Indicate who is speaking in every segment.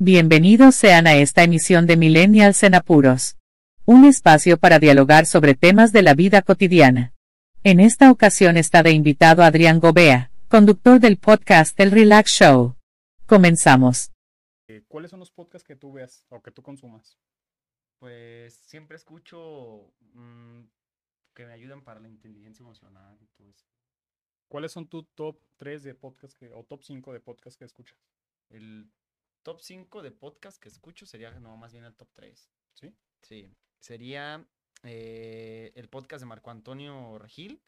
Speaker 1: Bienvenidos sean a esta emisión de Millennials en Apuros. Un espacio para dialogar sobre temas de la vida cotidiana. En esta ocasión está de invitado Adrián Gobea, conductor del podcast El Relax Show. Comenzamos.
Speaker 2: Eh, ¿Cuáles son los podcasts que tú ves o que tú consumas?
Speaker 3: Pues siempre escucho mm, que me ayudan para la inteligencia emocional y todo eso.
Speaker 2: ¿Cuáles son tu top 3 de podcast que, o top 5 de podcast que escuchas?
Speaker 3: El top 5 de podcast que escucho sería no, más bien el top 3.
Speaker 2: ¿Sí?
Speaker 3: Sí. Sería eh, el podcast de Marco Antonio Regil.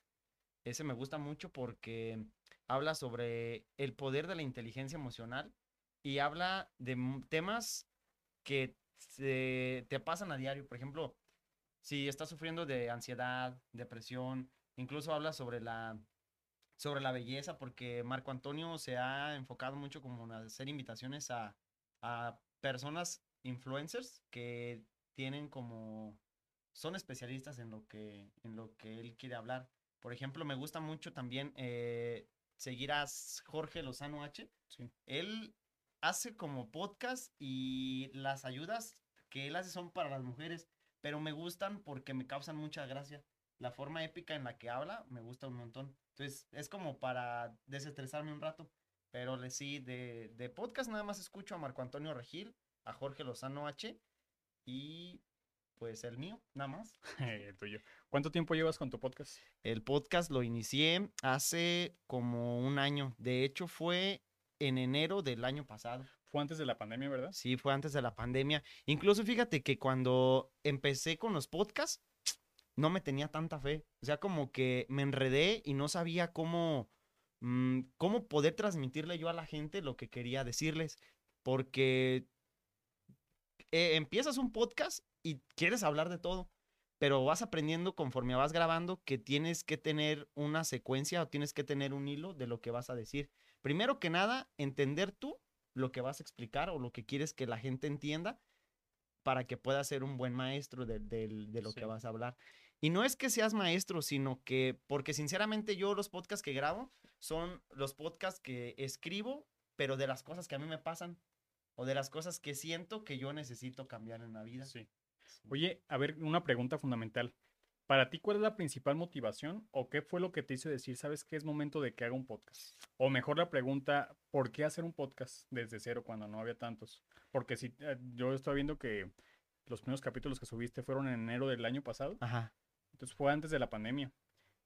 Speaker 3: Ese me gusta mucho porque habla sobre el poder de la inteligencia emocional y habla de temas que se- te pasan a diario. Por ejemplo, si estás sufriendo de ansiedad, depresión, incluso habla sobre la, sobre la belleza, porque Marco Antonio se ha enfocado mucho como en hacer invitaciones a, a personas influencers que tienen como, son especialistas en lo que, en lo que él quiere hablar. Por ejemplo, me gusta mucho también eh, seguir a Jorge Lozano H.
Speaker 2: Sí.
Speaker 3: Él hace como podcast y las ayudas que él hace son para las mujeres, pero me gustan porque me causan mucha gracia. La forma épica en la que habla me gusta un montón. Entonces es como para desestresarme un rato. Pero le sí, de, de podcast nada más escucho a Marco Antonio Regil, a Jorge Lozano H y pues el mío, nada más.
Speaker 2: el tuyo. ¿Cuánto tiempo llevas con tu podcast?
Speaker 3: El podcast lo inicié hace como un año. De hecho, fue en enero del año pasado.
Speaker 2: Fue antes de la pandemia, ¿verdad?
Speaker 3: Sí, fue antes de la pandemia. Incluso fíjate que cuando empecé con los podcasts, no me tenía tanta fe. O sea, como que me enredé y no sabía cómo, mm, cómo poder transmitirle yo a la gente lo que quería decirles. Porque eh, empiezas un podcast y quieres hablar de todo, pero vas aprendiendo conforme vas grabando que tienes que tener una secuencia o tienes que tener un hilo de lo que vas a decir. Primero que nada, entender tú lo que vas a explicar o lo que quieres que la gente entienda para que puedas ser un buen maestro de, lo que vas a hablar. Y no es que seas maestro, sino que, porque sinceramente yo los podcasts que grabo son los podcasts que escribo, pero de las cosas que a mí me pasan o de las cosas que siento que yo necesito cambiar en la vida.
Speaker 2: Sí. Oye, a ver, una pregunta fundamental. Para ti, ¿cuál es la principal motivación o qué fue lo que te hizo decir, sabes que es momento de que haga un podcast? O mejor la pregunta, ¿por qué hacer un podcast desde cero cuando no había tantos? Porque si eh, yo estoy viendo que los primeros capítulos que subiste fueron en enero del año pasado,
Speaker 3: Ajá.
Speaker 2: Entonces fue antes de la pandemia.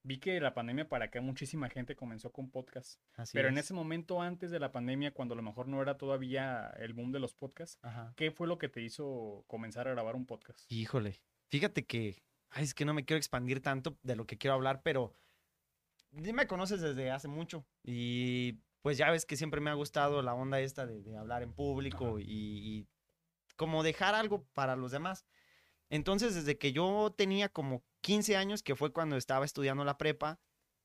Speaker 2: Vi que de la pandemia para acá muchísima gente comenzó con podcast.
Speaker 3: Así
Speaker 2: Pero en
Speaker 3: es.
Speaker 2: ese momento antes de la pandemia, cuando a lo mejor no era todavía el boom de los podcasts,
Speaker 3: Ajá.
Speaker 2: ¿qué fue lo que te hizo comenzar a grabar un podcast?
Speaker 3: Híjole, fíjate que, ay, es que no me quiero expandir tanto de lo que quiero hablar, pero me conoces desde hace mucho y pues ya ves que siempre me ha gustado la onda esta de, de hablar en público y, y como dejar algo para los demás. Entonces, desde que yo tenía como 15 años, que fue cuando estaba estudiando la prepa,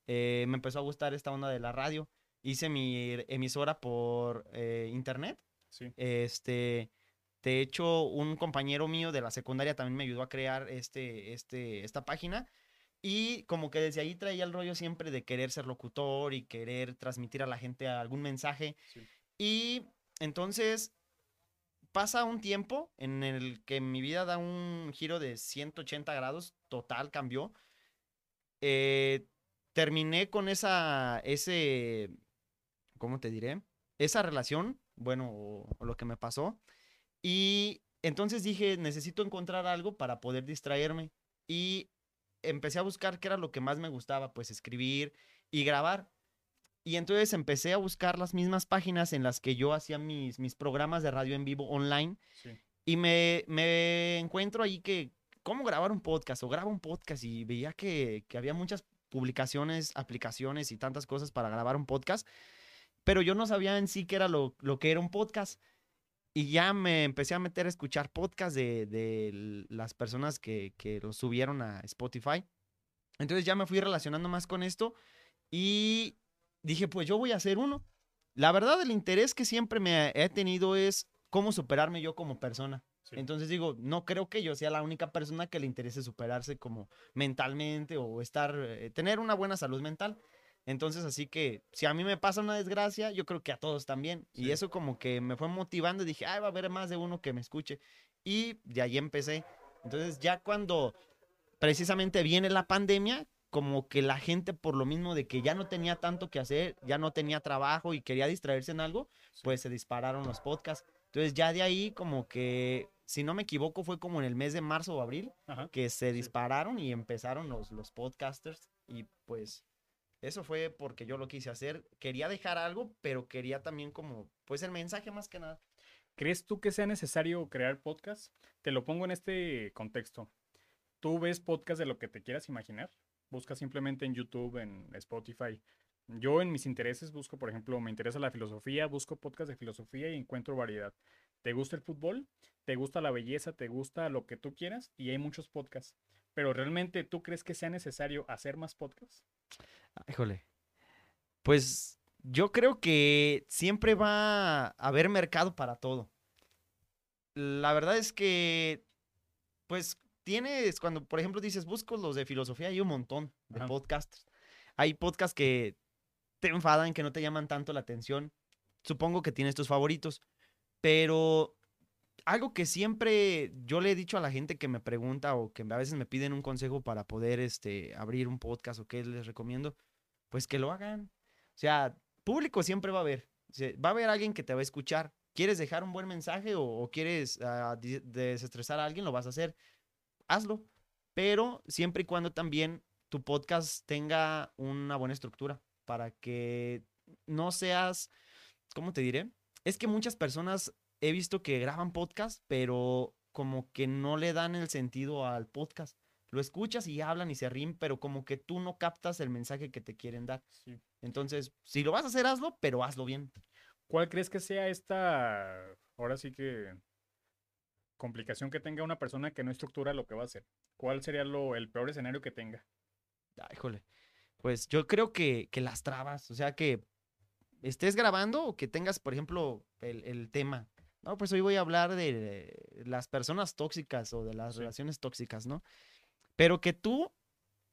Speaker 3: eh, me empezó a gustar esta onda de la radio. Hice mi emisora por eh, internet
Speaker 2: Sí.
Speaker 3: este, de hecho, un compañero mío de la secundaria también me ayudó a crear este, este, esta página. Y como que desde ahí traía el rollo siempre de querer ser locutor y querer transmitir a la gente algún mensaje.
Speaker 2: Sí.
Speaker 3: Y entonces pasa un tiempo en el que mi vida da un giro de 180 grados, total cambió. Eh, terminé con esa, ese, ¿cómo te diré? Esa relación, bueno, o, lo que me pasó. Y entonces dije, necesito encontrar algo para poder distraerme. Y empecé a buscar qué era lo que más me gustaba, pues escribir y grabar. Y entonces empecé a buscar las mismas páginas en las que yo hacía mis, mis programas de radio en vivo online.
Speaker 2: Sí.
Speaker 3: Y me, me encuentro ahí que, ¿cómo grabar un podcast? O grabo un podcast y veía que, que había muchas publicaciones, aplicaciones y tantas cosas para grabar un podcast, pero yo no sabía en sí qué era lo, lo que era un podcast. Y ya me empecé a meter a escuchar podcasts de, de las personas que, que los subieron a Spotify. Entonces ya me fui relacionando más con esto y dije, pues yo voy a hacer uno. La verdad, el interés que siempre me he tenido es cómo superarme yo como persona.
Speaker 2: Sí.
Speaker 3: Entonces digo, no creo que yo sea la única persona que le interese superarse como mentalmente o estar, eh, tener una buena salud mental. Entonces, así que si a mí me pasa una desgracia, yo creo que a todos también. Y eso como que me fue motivando y dije, ay, va a haber más de uno que me escuche. Y de ahí empecé. Entonces, ya cuando precisamente viene la pandemia, como que la gente por lo mismo de que ya no tenía tanto que hacer, ya no tenía trabajo y quería distraerse en algo, pues se dispararon los podcasts. Entonces ya de ahí como que, si no me equivoco, fue como en el mes de marzo o abril
Speaker 2: Ajá.
Speaker 3: que se dispararon y empezaron los, los podcasters y pues eso fue porque yo lo quise hacer. Quería dejar algo, pero quería también como, pues el mensaje más que nada.
Speaker 2: ¿Crees tú que sea necesario crear podcast? Te lo pongo en este contexto. ¿Tú ves podcast de lo que te quieras imaginar? Busca simplemente en YouTube, en Spotify. Yo en mis intereses busco, por ejemplo, me interesa la filosofía, busco podcast de filosofía y encuentro variedad. ¿Te gusta el fútbol? ¿Te gusta la belleza? ¿Te gusta lo que tú quieras? Y hay muchos podcasts. Pero realmente, ¿tú crees que sea necesario hacer más podcasts?
Speaker 3: Híjole. Pues yo creo que siempre va a haber mercado para todo. La verdad es que, pues tienes, cuando por ejemplo dices, busco los de filosofía, hay un montón de
Speaker 2: Ajá.
Speaker 3: podcasts. Hay podcasts que te enfadan, que no te llaman tanto la atención. Supongo que tienes tus favoritos, pero algo que siempre yo le he dicho a la gente que me pregunta o que a veces me piden un consejo para poder este, abrir un podcast o qué les recomiendo, pues que lo hagan. O sea, público siempre va a haber. O sea, va a haber alguien que te va a escuchar. ¿Quieres dejar un buen mensaje o, o quieres di- desestresar a alguien? Lo vas a hacer. Hazlo. Pero siempre y cuando también tu podcast tenga una buena estructura para que no seas, ¿cómo te diré? Es que muchas personas he visto que graban podcast, pero como que no le dan el sentido al podcast. Lo escuchas y hablan y se ríen, pero como que tú no captas el mensaje que te quieren dar.
Speaker 2: Sí.
Speaker 3: Entonces, si lo vas a hacer, hazlo, pero hazlo bien.
Speaker 2: ¿Cuál crees que sea esta, ahora sí que, complicación que tenga una persona que no estructura lo que va a hacer? ¿Cuál sería lo, el peor escenario que tenga?
Speaker 3: Ay, híjole. Pues yo creo que, que las trabas, o sea, que estés grabando o que tengas, por ejemplo, el, el tema. No, pues hoy voy a hablar de las personas tóxicas o de las
Speaker 2: Sí.
Speaker 3: relaciones tóxicas, ¿no? Pero que tú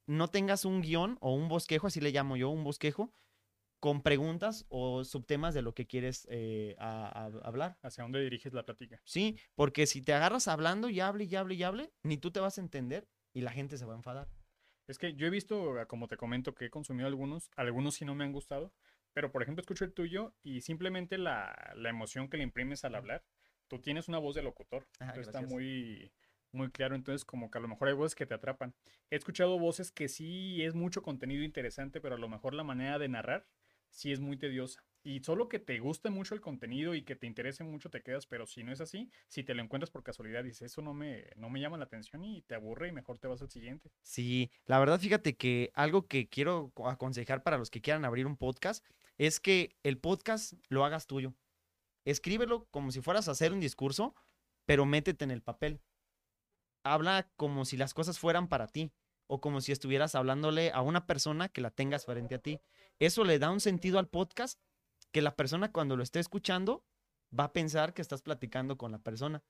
Speaker 3: no tengas un guion o un bosquejo, así le llamo yo, un bosquejo, con preguntas o subtemas de lo que quieres eh, a- a- hablar.
Speaker 2: ¿Hacia dónde diriges la plática?
Speaker 3: Sí, porque si te agarras hablando y hable y hable y hable, ni tú te vas a entender y la gente se va a enfadar.
Speaker 2: Es que yo he visto, ah, como te comento, que he consumido algunos, algunos sí no me han gustado, pero por ejemplo escucho el tuyo y simplemente la, la emoción que le imprimes al hablar, tú tienes una voz de locutor,
Speaker 3: Ah,
Speaker 2: está muy, muy claro, entonces como que a lo mejor hay voces que te atrapan. He escuchado voces que sí es mucho contenido interesante, pero a lo mejor la manera de narrar sí es muy tediosa. Y solo que te guste mucho el contenido y que te interese mucho te quedas, pero si no es así, si te lo encuentras por casualidad, dices, eso no me, no me llama la atención y te aburre y mejor te vas al siguiente.
Speaker 3: Sí, la verdad, fíjate que algo que quiero co- aconsejar para los que quieran abrir un podcast es que el podcast lo hagas tuyo. Escríbelo como si fueras a hacer un discurso, pero métete en el papel. Habla como si las cosas fueran para ti o como si estuvieras hablándole a una persona que la tengas frente a ti. Eso le da un sentido al podcast que la persona cuando lo esté escuchando va a pensar que estás platicando con la persona.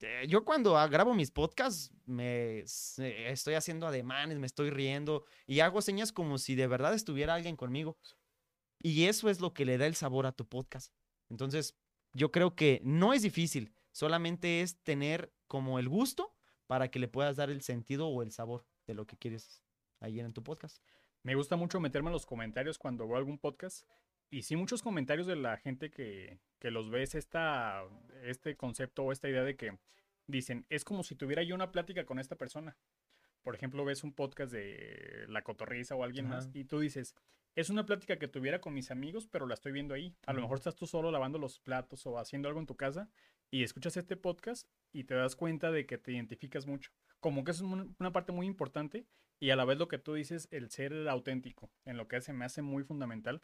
Speaker 3: Eh, Yo cuando grabo mis podcasts me se- estoy haciendo ademanes, me estoy riendo y hago señas como si de verdad estuviera alguien conmigo. Y eso es lo que le da el sabor a tu podcast. Entonces, yo creo que no es difícil, solamente es tener como el gusto para que le puedas dar el sentido o el sabor de lo que quieres ahí en tu podcast.
Speaker 2: Me gusta mucho meterme en los comentarios cuando veo algún podcast. Y sí, muchos comentarios de la gente que, que los ve es esta, este concepto o esta idea de que dicen, es como si tuviera yo una plática con esta persona. Por ejemplo, ves un podcast de La Cotorriza o alguien más y tú dices, es una plática que tuviera con mis amigos, pero la estoy viendo ahí. A lo mejor estás tú solo lavando los platos o haciendo algo en tu casa y escuchas este podcast y te das cuenta de que te identificas mucho. Como que es un- una parte muy importante y a la vez lo que tú dices, el ser auténtico, en lo que se me hace muy fundamental,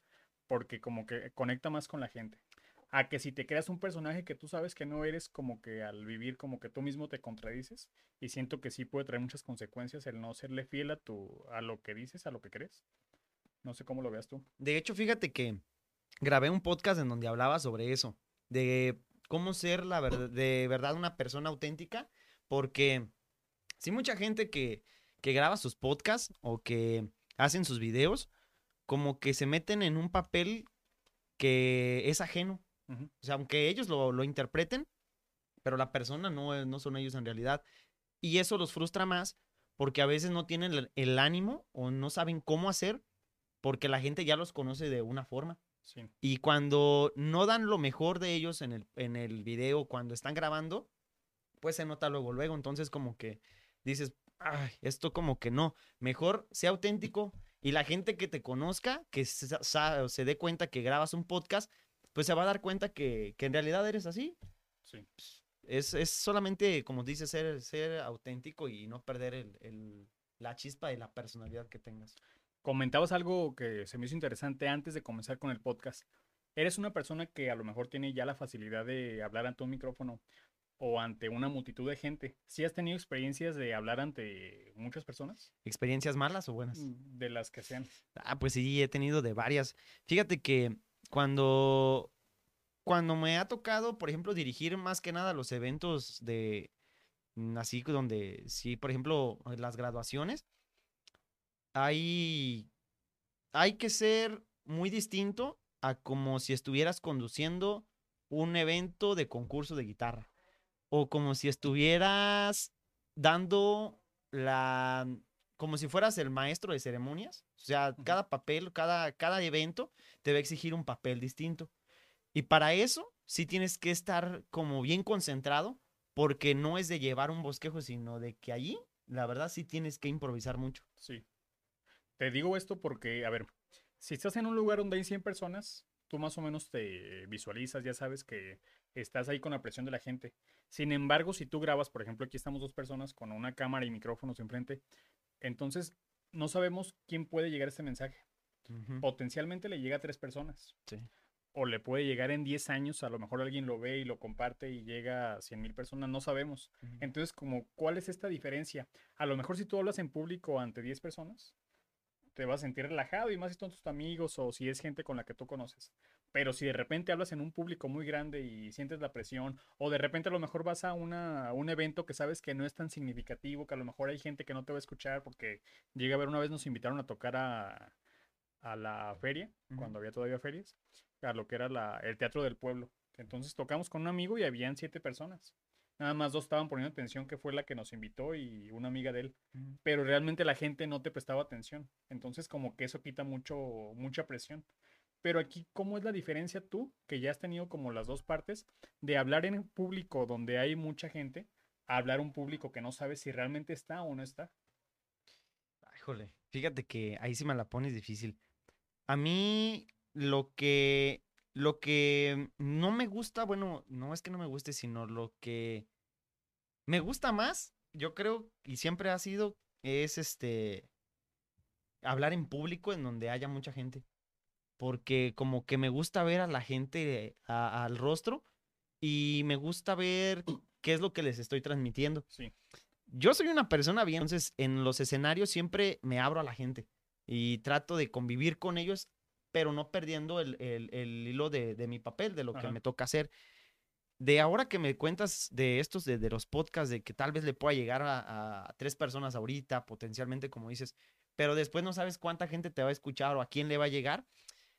Speaker 2: porque como que conecta más con la gente. A que si te creas un personaje que tú sabes que no eres, como que al vivir como que tú mismo te contradices, y siento que sí puede traer muchas consecuencias el no serle fiel a tu, a lo que dices, a lo que crees. No sé cómo lo veas tú.
Speaker 3: De hecho, fíjate que grabé un podcast en donde hablaba sobre eso, de cómo ser la ver- de verdad una persona auténtica, porque sí mucha gente que, que graba sus podcasts o que hacen sus videos, como que se meten en un papel que es ajeno. O sea, aunque ellos lo, lo interpreten, pero la persona no, no son ellos en realidad. Y eso los frustra más porque a veces no tienen el, el ánimo o no saben cómo hacer porque la gente ya los conoce de una forma.
Speaker 2: Sí.
Speaker 3: Y cuando no dan lo mejor de ellos en el, en el video, cuando están grabando, pues se nota luego, luego. Entonces como que dices, ay, esto como que no. Mejor sea auténtico y la gente que te conozca, que sa- se dé cuenta que grabas un podcast, pues se va a dar cuenta que, que en realidad eres así.
Speaker 2: Sí.
Speaker 3: Es, es solamente, como dices, ser, ser auténtico y no perder el, el- la chispa de la personalidad que tengas.
Speaker 2: Comentabas algo que se me hizo interesante antes de comenzar con el podcast. Eres una persona que a lo mejor tiene ya la facilidad de hablar ante un micrófono o ante una multitud de gente. ¿Sí has tenido experiencias de hablar ante muchas personas?
Speaker 3: ¿Experiencias malas o buenas?
Speaker 2: De las que sean.
Speaker 3: Ah, pues sí, he tenido de varias. Fíjate que cuando, cuando me ha tocado, por ejemplo, dirigir más que nada los eventos de, mm, así donde, sí, por ejemplo, las graduaciones, hay, hay que ser muy distinto a como si estuvieras conduciendo un evento de concurso de guitarra o como si estuvieras dando la, como si fueras el maestro de ceremonias. O sea, cada papel, cada, cada evento te va a exigir un papel distinto. Y para eso sí tienes que estar como bien concentrado, porque no es de llevar un bosquejo, sino de que allí, la verdad, sí tienes que improvisar mucho.
Speaker 2: Sí. Te digo esto porque, a ver, si estás en un lugar donde hay 100 personas, tú más o menos te visualizas, ya sabes que estás ahí con la presión de la gente. Sin embargo, si tú grabas, por ejemplo, aquí estamos dos personas con una cámara y micrófonos enfrente, entonces no sabemos quién puede llegar a este mensaje. Potencialmente le llega a tres personas.
Speaker 3: Sí.
Speaker 2: O le puede llegar en 10 años, a lo mejor alguien lo ve y lo comparte y llega a 100 mil personas, no sabemos. Entonces, como, ¿cuál es esta diferencia? A lo mejor si tú hablas en público ante 10 personas, te vas a sentir relajado y más si son tus amigos o si es gente con la que tú conoces. Pero si de repente hablas en un público muy grande y sientes la presión, o de repente a lo mejor vas a, una, a un evento que sabes que no es tan significativo, que a lo mejor hay gente que no te va a escuchar porque llega a ver una vez nos invitaron a tocar a, a la feria, cuando había todavía ferias, a lo que era la, el teatro del pueblo. Entonces tocamos con un amigo y habían siete personas. Nada más dos estaban poniendo atención, que fue la que nos invitó y una amiga de él. Pero realmente la gente no te prestaba atención. Entonces como que eso quita mucho, mucha presión. Pero aquí, ¿cómo es la diferencia tú, que ya has tenido como las dos partes, de hablar en público donde hay mucha gente, a hablar un público que no sabes si realmente está o no está?
Speaker 3: Ay, Híjole, fíjate que ahí sí me la pones difícil. A mí lo que lo que no me gusta, bueno, no es que no me guste, sino lo que me gusta más, yo creo, y siempre ha sido, es este hablar en público en donde haya mucha gente. Porque como que me gusta ver a la gente a- al rostro y me gusta ver qué es lo que les estoy transmitiendo
Speaker 2: Sí.
Speaker 3: yo soy una persona bien, entonces en los escenarios siempre me abro a la gente y trato de convivir con ellos, pero no perdiendo el, el- el hilo de, de mi papel, de lo que
Speaker 2: Ajá.
Speaker 3: me toca hacer. De ahora que me cuentas de estos, de, de los podcasts, de que tal vez le pueda llegar a, a tres personas ahorita, potencialmente, como dices, pero después no sabes cuánta gente te va a escuchar o a quién le va a llegar,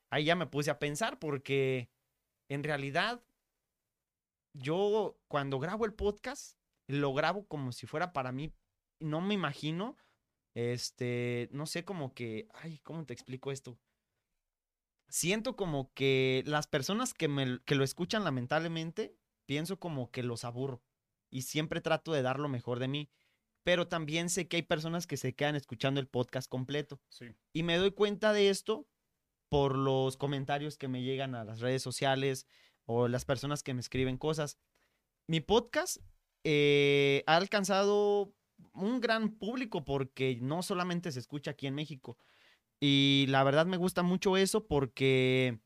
Speaker 3: ahí ya me puse a pensar porque en realidad yo cuando grabo el podcast, lo grabo como si fuera para mí. No me imagino, este, no sé, como que, ay, ¿cómo te explico esto? Siento como que las personas que, me, que lo escuchan lamentablemente, pienso como que los aburro y siempre trato de dar lo mejor de mí. Pero también sé que hay personas que se quedan escuchando el podcast completo.
Speaker 2: Sí.
Speaker 3: Y me doy cuenta de esto por los comentarios que me llegan a las redes sociales o las personas que me escriben cosas. Mi podcast eh, ha alcanzado un gran público porque no solamente se escucha aquí en México. Y la verdad me gusta mucho eso porque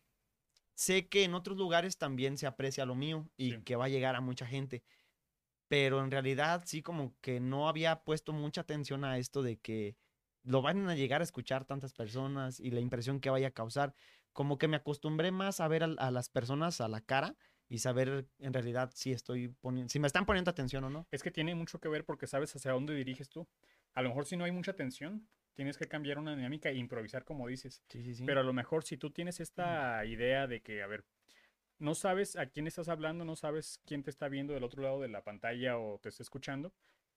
Speaker 3: sé que en otros lugares también se aprecia lo mío y
Speaker 2: Sí.
Speaker 3: que va a llegar a mucha gente. Pero en realidad sí como que no había puesto mucha atención a esto de que lo van a llegar a escuchar tantas personas y la impresión que vaya a causar. Como que me acostumbré más a ver a, a las personas a la cara y saber en realidad si estoy poniendo, si me están poniendo atención o no.
Speaker 2: Es que tiene mucho que ver porque sabes hacia dónde diriges tú. A lo mejor si no hay mucha tensión, tienes que cambiar una dinámica e improvisar como dices.
Speaker 3: Sí, sí, sí.
Speaker 2: Pero a lo mejor si tú tienes esta idea de que, a ver, no sabes a quién estás hablando, no sabes quién te está viendo del otro lado de la pantalla o te está escuchando,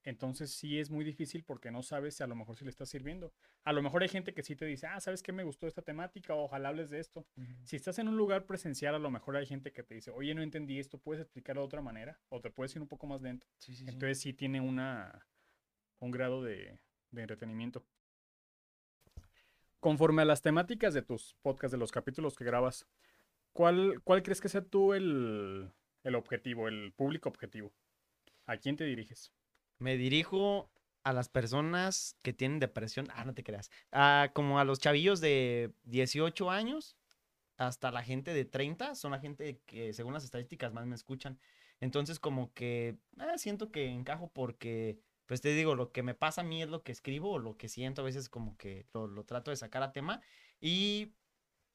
Speaker 2: entonces sí es muy difícil porque no sabes a lo mejor si le estás sirviendo. A lo mejor hay gente que sí te dice, ah, ¿sabes qué me gustó esta temática? Ojalá hables de esto. Si estás en un lugar presencial, a lo mejor hay gente que te dice, oye, no entendí esto, ¿puedes explicarlo de otra manera? O te puedes ir un poco más lento.
Speaker 3: Sí, sí, sí.
Speaker 2: Entonces sí tiene una, un grado de, de entretenimiento. Conforme a las temáticas de tus podcasts, de los capítulos que grabas, ¿cuál, cuál crees que sea tú el, el objetivo, el público objetivo? ¿A quién te diriges?
Speaker 3: Me dirijo a las personas que tienen depresión. Ah, no te creas. Ah, como a los chavillos de 18 años hasta la gente de 30. Son la gente que, según las estadísticas, más me escuchan. Entonces, como que ah, siento que encajo porque, pues te digo, lo que me pasa a mí es lo que escribo o lo que siento. A veces, como que lo, lo trato de sacar a tema. Y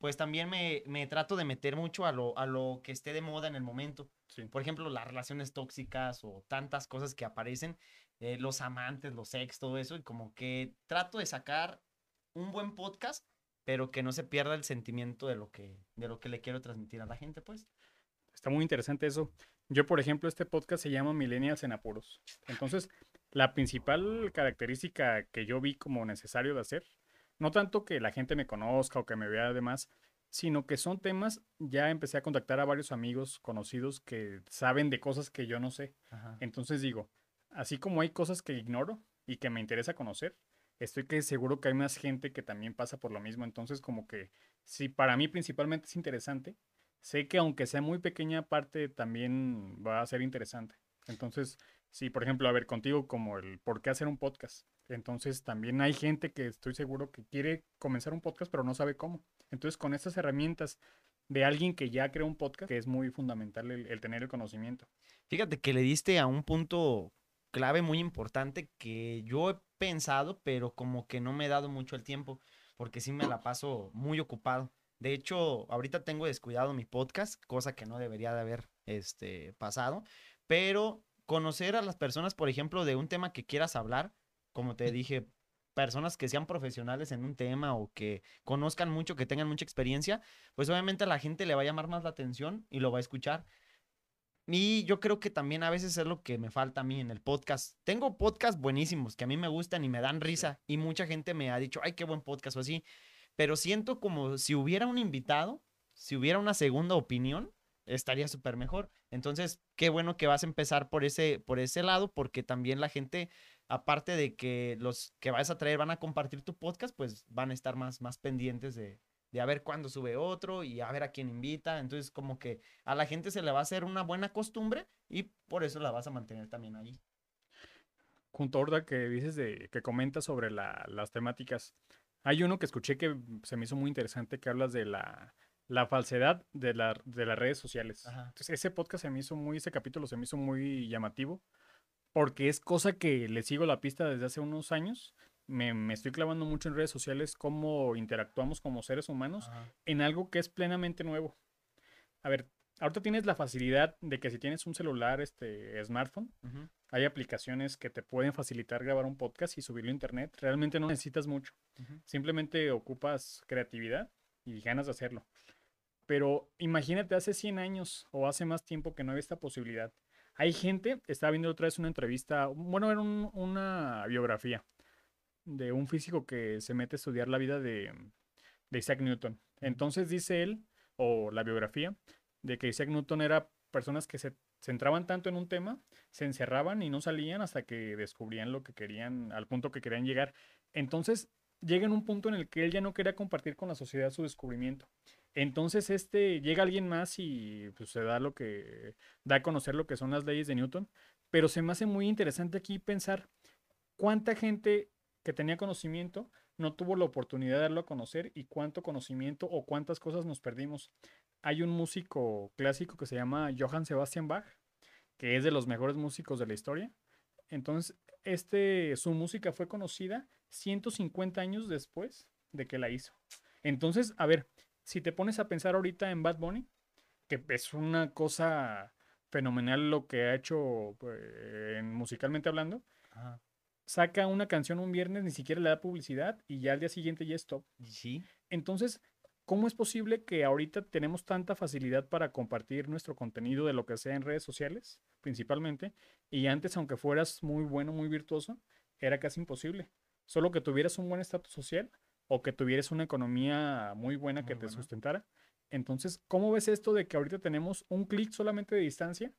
Speaker 3: pues también me, me trato de meter mucho a lo, a lo que esté de moda en el momento
Speaker 2: Sí.
Speaker 3: por ejemplo, las relaciones tóxicas o tantas cosas que aparecen, eh, los amantes, los ex, todo eso, y como que trato de sacar un buen podcast, pero que no se pierda el sentimiento de lo que, de lo que le quiero transmitir a la gente, pues.
Speaker 2: Está muy interesante eso. Yo, por ejemplo, este podcast se llama Millennials en Apuros. Entonces, la principal característica que yo vi como necesario de hacer, no tanto que la gente me conozca o que me vea además, sino que son temas, ya empecé a contactar a varios amigos conocidos que saben de cosas que yo no sé.
Speaker 3: Ajá.
Speaker 2: Entonces digo, así como hay cosas que ignoro y que me interesa conocer, estoy que seguro que hay más gente que también pasa por lo mismo. Entonces como que si para mí principalmente es interesante, sé que aunque sea muy pequeña parte también va a ser interesante. Entonces, sí, por ejemplo, a ver, contigo como el por qué hacer un podcast. Entonces también hay gente que estoy seguro que quiere comenzar un podcast pero no sabe cómo. Entonces con estas herramientas de alguien que ya creó un podcast, que es muy fundamental el, tener el conocimiento.
Speaker 3: Fíjate que le diste a un punto clave muy importante que yo he pensado, pero como que no me he dado mucho el tiempo, porque sí me la paso muy ocupado. De hecho, ahorita tengo descuidado mi podcast, cosa que no debería de haber este, pasado, pero conocer a las personas, por ejemplo, de un tema que quieras hablar, como te dije, personas que sean profesionales en un tema o que conozcan mucho, que tengan mucha experiencia, pues obviamente a la gente le va a llamar más la atención y lo va a escuchar. Y yo creo que también a veces es lo que me falta a mí en el podcast. Tengo podcasts buenísimos que a mí me gustan y me dan risa y mucha gente me ha dicho, ay, qué buen podcast o así, pero siento como si hubiera un invitado, si hubiera una segunda opinión, estaría súper mejor. Entonces, qué bueno que vas a empezar por ese, por ese lado, porque también la gente, aparte de que los que vas a traer van a compartir tu podcast, pues van a estar más, más pendientes de, de a ver cuándo sube otro y a ver a quién invita. Entonces, como que a la gente se le va a hacer una buena costumbre y por eso la vas a mantener también ahí.
Speaker 2: Junto ahorita que dices de que comentas sobre la- las temáticas, hay uno que escuché que se me hizo muy interesante que hablas de la, la falsedad de, la- de las redes sociales.
Speaker 3: Ajá.
Speaker 2: Entonces, ese podcast se me hizo muy, ese capítulo se me hizo muy llamativo porque es cosa que le sigo la pista desde hace unos años. Me, me estoy clavando mucho en redes sociales, cómo interactuamos como seres humanos en algo que es plenamente nuevo. A ver, ahorita tienes la facilidad de que si tienes un celular, este, smartphone, hay aplicaciones que te pueden facilitar grabar un podcast y subirlo a internet. Realmente no necesitas mucho. Simplemente ocupas creatividad y ganas de hacerlo. Pero imagínate hace 100 años o hace más tiempo que no había esta posibilidad. Hay gente, estaba viendo otra vez una entrevista, bueno, era un- una biografía de un físico que se mete a estudiar la vida de, de Isaac Newton. Entonces dice él, o la biografía, de que Isaac Newton era personas que se centraban tanto en un tema, se encerraban y no salían hasta que descubrían lo que querían, al punto que querían llegar. Entonces llega en un punto en el que él ya no quería compartir con la sociedad su descubrimiento. Entonces este llega alguien más y pues, se da lo que da a conocer lo que son las leyes de Newton, pero se me hace muy interesante aquí pensar cuánta gente que tenía conocimiento no tuvo la oportunidad de darlo a conocer y cuánto conocimiento o cuántas cosas nos perdimos. Hay un músico clásico que se llama Johann Sebastian Bach, que es de los mejores músicos de la historia. Entonces, este, su música fue conocida 150 años después de que la hizo. Entonces, a ver, si te pones a pensar ahorita en Bad Bunny, que es una cosa fenomenal lo que ha hecho en- musicalmente hablando,
Speaker 3: Ajá.
Speaker 2: saca una canción un viernes, ni siquiera le da publicidad y ya al día siguiente ya es top.
Speaker 3: Sí.
Speaker 2: Entonces, ¿cómo es posible que ahorita tenemos tanta facilidad para compartir nuestro contenido de lo que sea en redes sociales, principalmente? Y antes, aunque fueras muy bueno, muy virtuoso, era casi imposible. Solo que tuvieras un buen estatus social o que tuvieras una economía muy buena que te
Speaker 3: buena.
Speaker 2: sustentara. Entonces, ¿cómo ves esto de que ahorita tenemos un clic solamente de distancia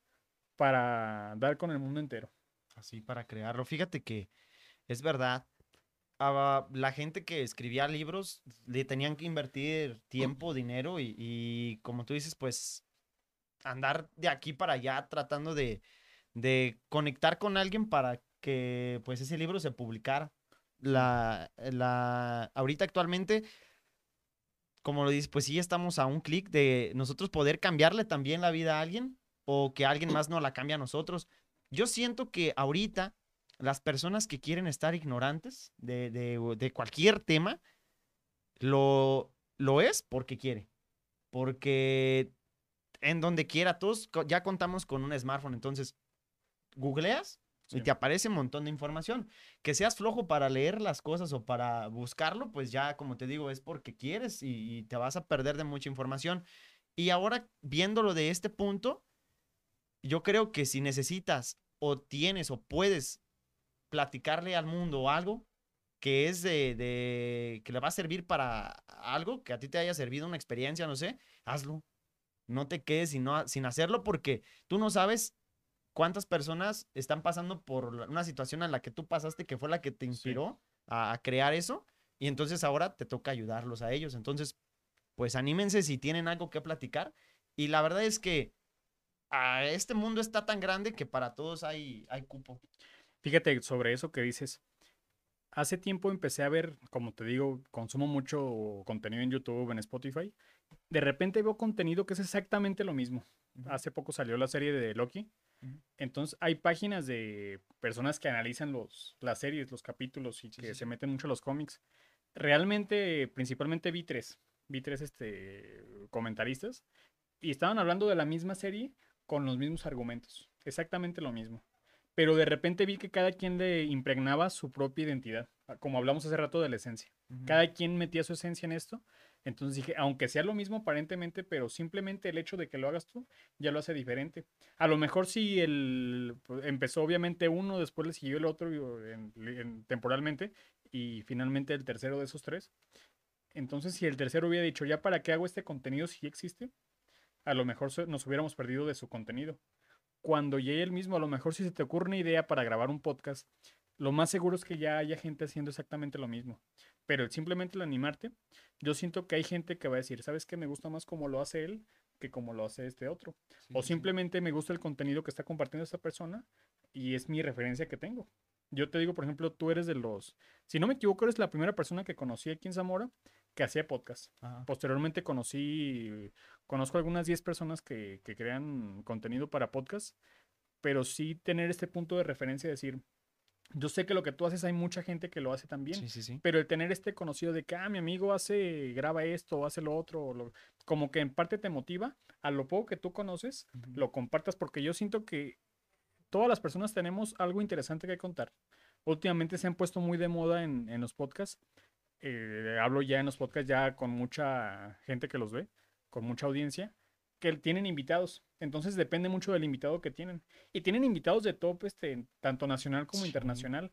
Speaker 2: para dar con el mundo entero?
Speaker 3: Así para crearlo. Fíjate que es verdad. a la gente que escribía libros le tenían que invertir tiempo, dinero y, y como tú dices, pues andar de aquí para allá tratando de, de conectar con alguien para que pues ese libro se publicara. La, la, ahorita actualmente, como lo dices, pues sí estamos a un clic de nosotros poder cambiarle también la vida a alguien o que alguien más nos la cambie a nosotros. Yo siento que ahorita las personas que quieren estar ignorantes de, de- de cualquier tema, lo, lo es porque quiere. Porque en donde quiera, todos ya contamos con un smartphone, entonces googleas y
Speaker 2: Sí.
Speaker 3: te aparece un montón de información. Que seas flojo para leer las cosas o para buscarlo, pues ya, como te digo, es porque quieres y, y te vas a perder de mucha información. Y ahora, viéndolo de este punto, yo creo que si necesitas o tienes o puedes platicarle al mundo algo que es de, de- que le va a servir para algo, que a ti te haya servido una experiencia, no sé, hazlo. No te quedes sin, no- sin hacerlo porque tú no sabes cuántas personas están pasando por una situación en la que tú pasaste que fue la que te inspiró a, a crear eso y entonces ahora te toca ayudarlos a ellos. Entonces, pues anímense si tienen algo que platicar y la verdad es que a este mundo está tan grande que para todos hay, hay cupo.
Speaker 2: Fíjate sobre eso que dices. Hace tiempo empecé a ver, como te digo, consumo mucho contenido en YouTube, en Spotify. De repente veo contenido que es exactamente lo mismo. Hace poco salió la serie de Loki. Entonces hay páginas de personas que analizan los, las series, los capítulos y que
Speaker 3: sí,
Speaker 2: se meten mucho a los cómics. Realmente, principalmente vi tres. Vi tres este, comentaristas y estaban hablando de la misma serie con los mismos argumentos. Exactamente lo mismo. Pero de repente vi que cada quien le impregnaba su propia identidad, ah, como hablamos hace rato de la esencia. Cada quien metía su esencia en esto. Entonces dije, aunque sea lo mismo aparentemente, pero simplemente el hecho de que lo hagas tú ya lo hace diferente. A lo mejor si el pues, empezó obviamente uno, después le siguió el otro temporalmente y finalmente el tercero de esos tres. Entonces si el tercero hubiera dicho, ya para qué hago este contenido si existe, a lo mejor nos hubiéramos perdido de su contenido. Cuando llegue el mismo, a lo mejor si se te ocurre una idea para grabar un podcast, lo más seguro es que ya haya gente haciendo exactamente lo mismo. Pero simplemente el animarte, yo siento que hay gente que va a decir, ¿sabes qué? Me gusta más como lo hace él que como lo hace este otro.
Speaker 3: Sí,
Speaker 2: o
Speaker 3: sí.
Speaker 2: simplemente me gusta el contenido que está compartiendo esta persona y es mi referencia que tengo. Yo te digo, por ejemplo, tú eres de los, si no me equivoco, eres la primera persona que conocí aquí en Zamora que hacía podcast.
Speaker 3: Ajá.
Speaker 2: Posteriormente conocí, conozco algunas 10 personas que, que crean contenido para podcast, pero sí tener este punto de referencia, decir, yo sé que lo que tú haces hay mucha gente que lo hace también,
Speaker 3: Sí, sí, sí.
Speaker 2: pero el tener este conocido de que, ah, mi amigo hace, graba esto o hace lo otro, o lo- como que en parte te motiva a lo poco que tú conoces, lo compartas, porque yo siento que todas las personas tenemos algo interesante que contar. Últimamente se han puesto muy de moda en, en los podcasts. eh, hablo ya en los podcasts ya con mucha gente que los ve, con mucha audiencia, que tienen invitados. Entonces depende mucho del invitado que tienen. Y tienen invitados de top, este, tanto nacional como
Speaker 3: Sí.
Speaker 2: internacional.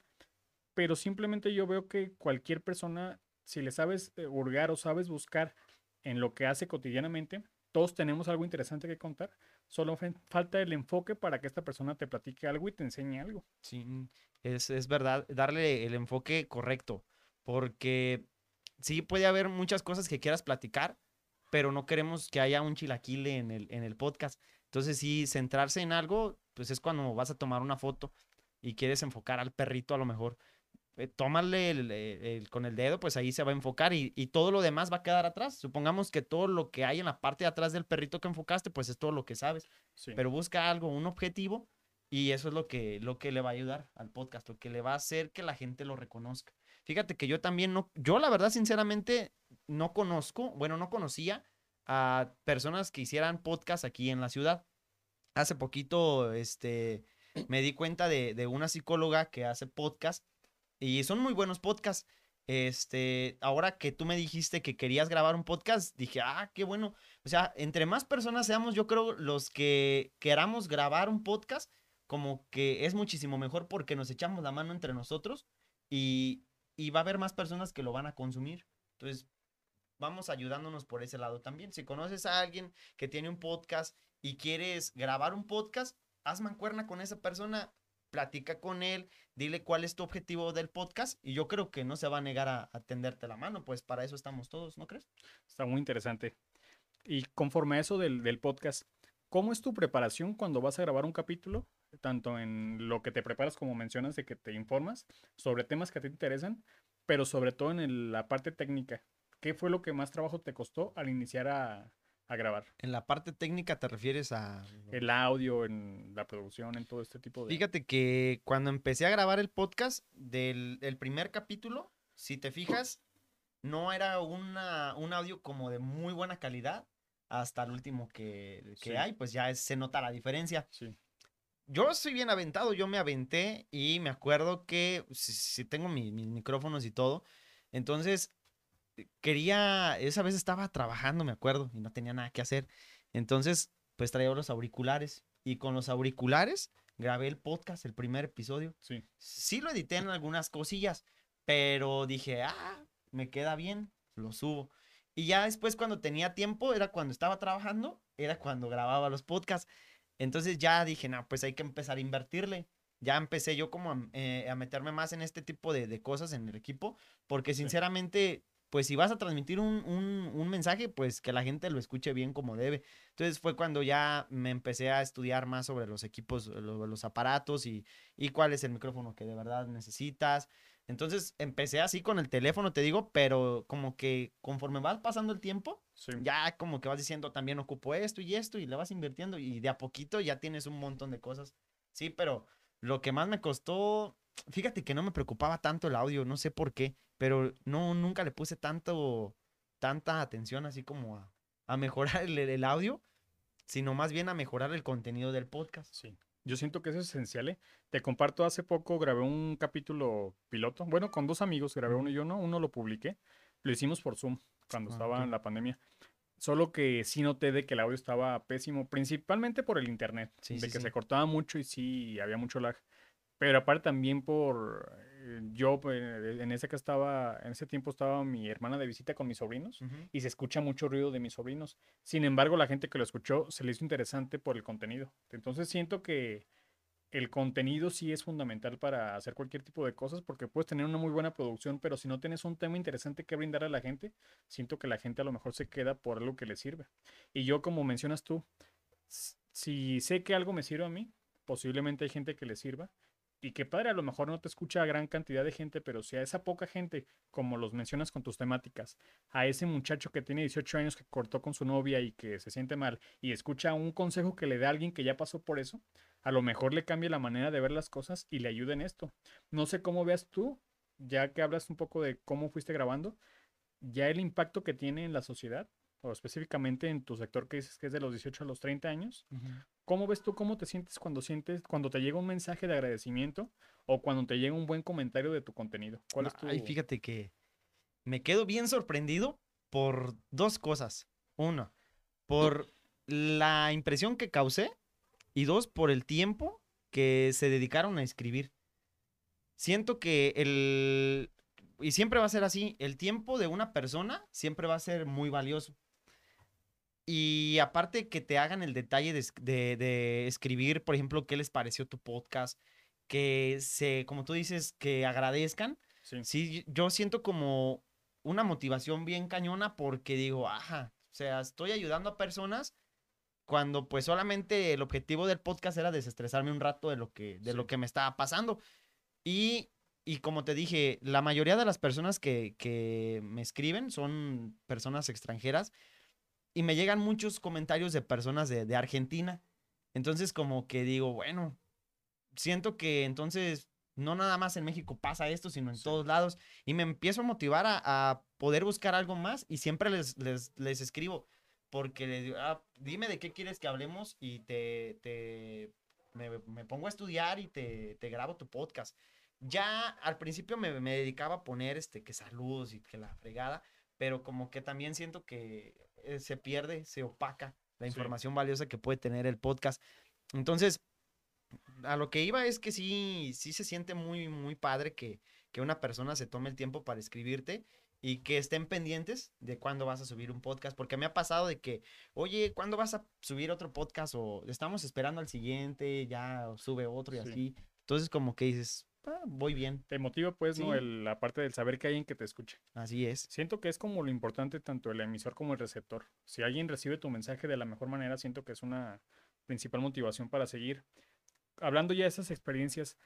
Speaker 2: Pero simplemente yo veo que cualquier persona, si le sabes eh, hurgar o sabes buscar en lo que hace cotidianamente, todos tenemos algo interesante que contar. Solo falta el enfoque para que esta persona te platique algo y te enseñe algo.
Speaker 3: Sí, es, es verdad, darle el enfoque correcto, porque sí puede haber muchas cosas que quieras platicar, pero no queremos que haya un chilaquile en el, en el podcast. Entonces sí, centrarse en algo, pues es cuando vas a tomar una foto y quieres enfocar al perrito a lo mejor. eh, tómale el- el- el- con el dedo, pues ahí se va a enfocar y, y todo lo demás va a quedar atrás. Supongamos que todo lo que hay en la parte de atrás del perrito que enfocaste, pues es todo lo que sabes
Speaker 2: Sí.
Speaker 3: pero busca algo, un objetivo, y eso es lo que, lo que le va a ayudar al podcast, lo que le va a hacer que la gente lo reconozca. Fíjate que yo también no, yo la verdad sinceramente no conozco, bueno, no conocía a personas que hicieran podcast aquí en la ciudad. Hace poquito, este, me di cuenta de, de una psicóloga que hace podcast Y son muy buenos podcasts. Este, ahora que tú me dijiste que querías grabar un podcast, dije, ah, qué bueno. O sea, entre más personas seamos, yo creo los que queramos grabar un podcast, como que es muchísimo mejor porque nos echamos la mano entre nosotros y, y va a haber más personas que lo van a consumir. Entonces, vamos ayudándonos por ese lado también. Si conoces a alguien que tiene un podcast y quieres grabar un podcast, haz mancuerna con esa persona, platica con él, dile cuál es tu objetivo del podcast y yo creo que no se va a negar a, tenderte la mano, pues para eso estamos todos, ¿no crees?
Speaker 2: Está muy interesante. Y conforme a eso del, del podcast, ¿cómo es tu preparación cuando vas a grabar un capítulo? Tanto en lo que te preparas, como mencionas, de que te informas sobre temas que a ti te interesan, pero sobre todo en la parte técnica. ¿Qué fue lo que más trabajo te costó al iniciar a, a grabar.
Speaker 3: En la parte técnica te refieres a...
Speaker 2: El audio, en la producción, en todo este tipo de...
Speaker 3: Fíjate que cuando empecé a grabar el podcast del primer capítulo, si te fijas, no era una, un audio como de muy buena calidad hasta el último que, hay, pues ya se nota la diferencia.
Speaker 2: Sí.
Speaker 3: Yo soy bien aventado, yo me aventé y me acuerdo que si, tengo mis micrófonos y todo, entonces quería, esa vez estaba trabajando, me acuerdo, y no tenía nada que hacer. Entonces, pues traía los auriculares y con los auriculares grabé el podcast, el primer episodio.
Speaker 2: Sí.
Speaker 3: Sí lo edité en algunas cosillas, pero dije, ah, me queda bien, lo subo. Y ya después cuando tenía tiempo, era cuando estaba trabajando, era cuando grababa los podcasts. Entonces ya dije, no, pues hay que empezar a invertirle. Ya empecé yo como a, eh, meterme más en este tipo de, de, cosas en el equipo, porque sinceramente pues si vas a transmitir un, mensaje, pues que la gente lo escuche bien como debe. Entonces fue cuando ya me empecé a estudiar más sobre los equipos, los, aparatos y, cuál es el micrófono que de verdad necesitas. Entonces empecé así con el teléfono, te digo, pero como que conforme vas pasando el tiempo, ya como que vas diciendo también ocupo esto y esto y le vas invirtiendo y de a poquito ya tienes un montón de cosas. Sí, pero lo que más me costó, fíjate que no me preocupaba tanto el audio, no sé por qué pero no, nunca le puse tanto, tanta atención así como a, a mejorar el, audio, sino más bien a mejorar el contenido del podcast.
Speaker 2: Sí. Yo siento que eso es esencial. ¿eh? Te comparto, hace poco grabé un capítulo piloto. Bueno, con dos amigos, grabé uno y yo no. Uno lo publiqué. Lo hicimos por Zoom cuando ah, estaba en la pandemia. Solo que sí noté de que el audio estaba pésimo, principalmente por el internet. de que se cortaba mucho y sí había mucho lag. Pero aparte también por yo pues, en ese que estaba, en ese tiempo estaba mi hermana de visita con mis sobrinos y se escucha mucho ruido de mis sobrinos. Sin embargo, la gente que lo escuchó se le hizo interesante por el contenido. Entonces siento que el contenido sí es fundamental para hacer cualquier tipo de cosas porque puedes tener una muy buena producción, pero si no tienes un tema interesante que brindar a la gente, siento que la gente a lo mejor se queda por algo que le sirve. Y yo, como mencionas tú, si sé que algo me sirve a mí, posiblemente hay gente que le sirva y qué padre, a lo mejor no te escucha a gran cantidad de gente, pero si a esa poca gente, como los mencionas con tus temáticas, a ese muchacho que tiene 18 años que cortó con su novia y que se siente mal y escucha un consejo que le da alguien que ya pasó por eso, a lo mejor le cambia la manera de ver las cosas y le ayuda en esto. No sé cómo veas tú, ya que hablas un poco de cómo fuiste grabando, ya el impacto que tiene en la sociedad, o específicamente en tu sector que dices que es de los 18 a los 30 años, ¿cómo ves tú cómo te sientes cuando sientes cuando te llega un mensaje de agradecimiento o cuando te llega un buen comentario de tu contenido?
Speaker 3: ¿Cuál es tu... Ay, fíjate que me quedo bien sorprendido por dos cosas. Uno, por la impresión que causé y dos, por el tiempo que se dedicaron a escribir. Siento que el, y siempre va a ser así, el tiempo de una persona siempre va a ser muy valioso. Y aparte que te hagan el detalle de, escribir, por ejemplo, qué les pareció tu podcast, que se, como tú dices, que agradezcan. Sí. yo siento como una motivación bien cañona porque digo, ajá, o sea, estoy ayudando a personas cuando pues solamente el objetivo del podcast era desestresarme un rato de lo que, de lo que me estaba pasando. Y, y, como te dije, la mayoría de las personas que, que me escriben son personas extranjeras y me llegan muchos comentarios de personas de, Argentina. Entonces como que digo, bueno, siento que entonces no nada más en México pasa esto, sino en todos lados. Y me empiezo a motivar a, poder buscar algo más y siempre les, les, escribo. Porque les digo, ah, dime de qué quieres que hablemos y te, te me, pongo a estudiar y te, te grabo tu podcast. ya al principio me, me dedicaba a poner este que saludos y que la fregada, pero como que también siento que eh, se pierde, se opaca la
Speaker 2: Sí.
Speaker 3: información valiosa que puede tener el podcast. Entonces, a lo que iba es que sí, sí se siente muy, muy padre que, que una persona se tome el tiempo para escribirte y que estén pendientes de cuándo vas a subir un podcast, porque me ha pasado de que, oye, ¿cuándo vas a subir otro podcast? O estamos esperando al siguiente, ya sube otro y
Speaker 2: Sí.
Speaker 3: así. Entonces, como que dices, "Ah, voy bien,
Speaker 2: Te motiva, pues, ¿no? El- la parte del saber que hay alguien que te escuche.
Speaker 3: así es.
Speaker 2: Siento que es como lo importante tanto el emisor como el receptor. Si alguien recibe tu mensaje de la mejor manera, siento que es una principal motivación para seguir. Hablando ya de esas experiencias,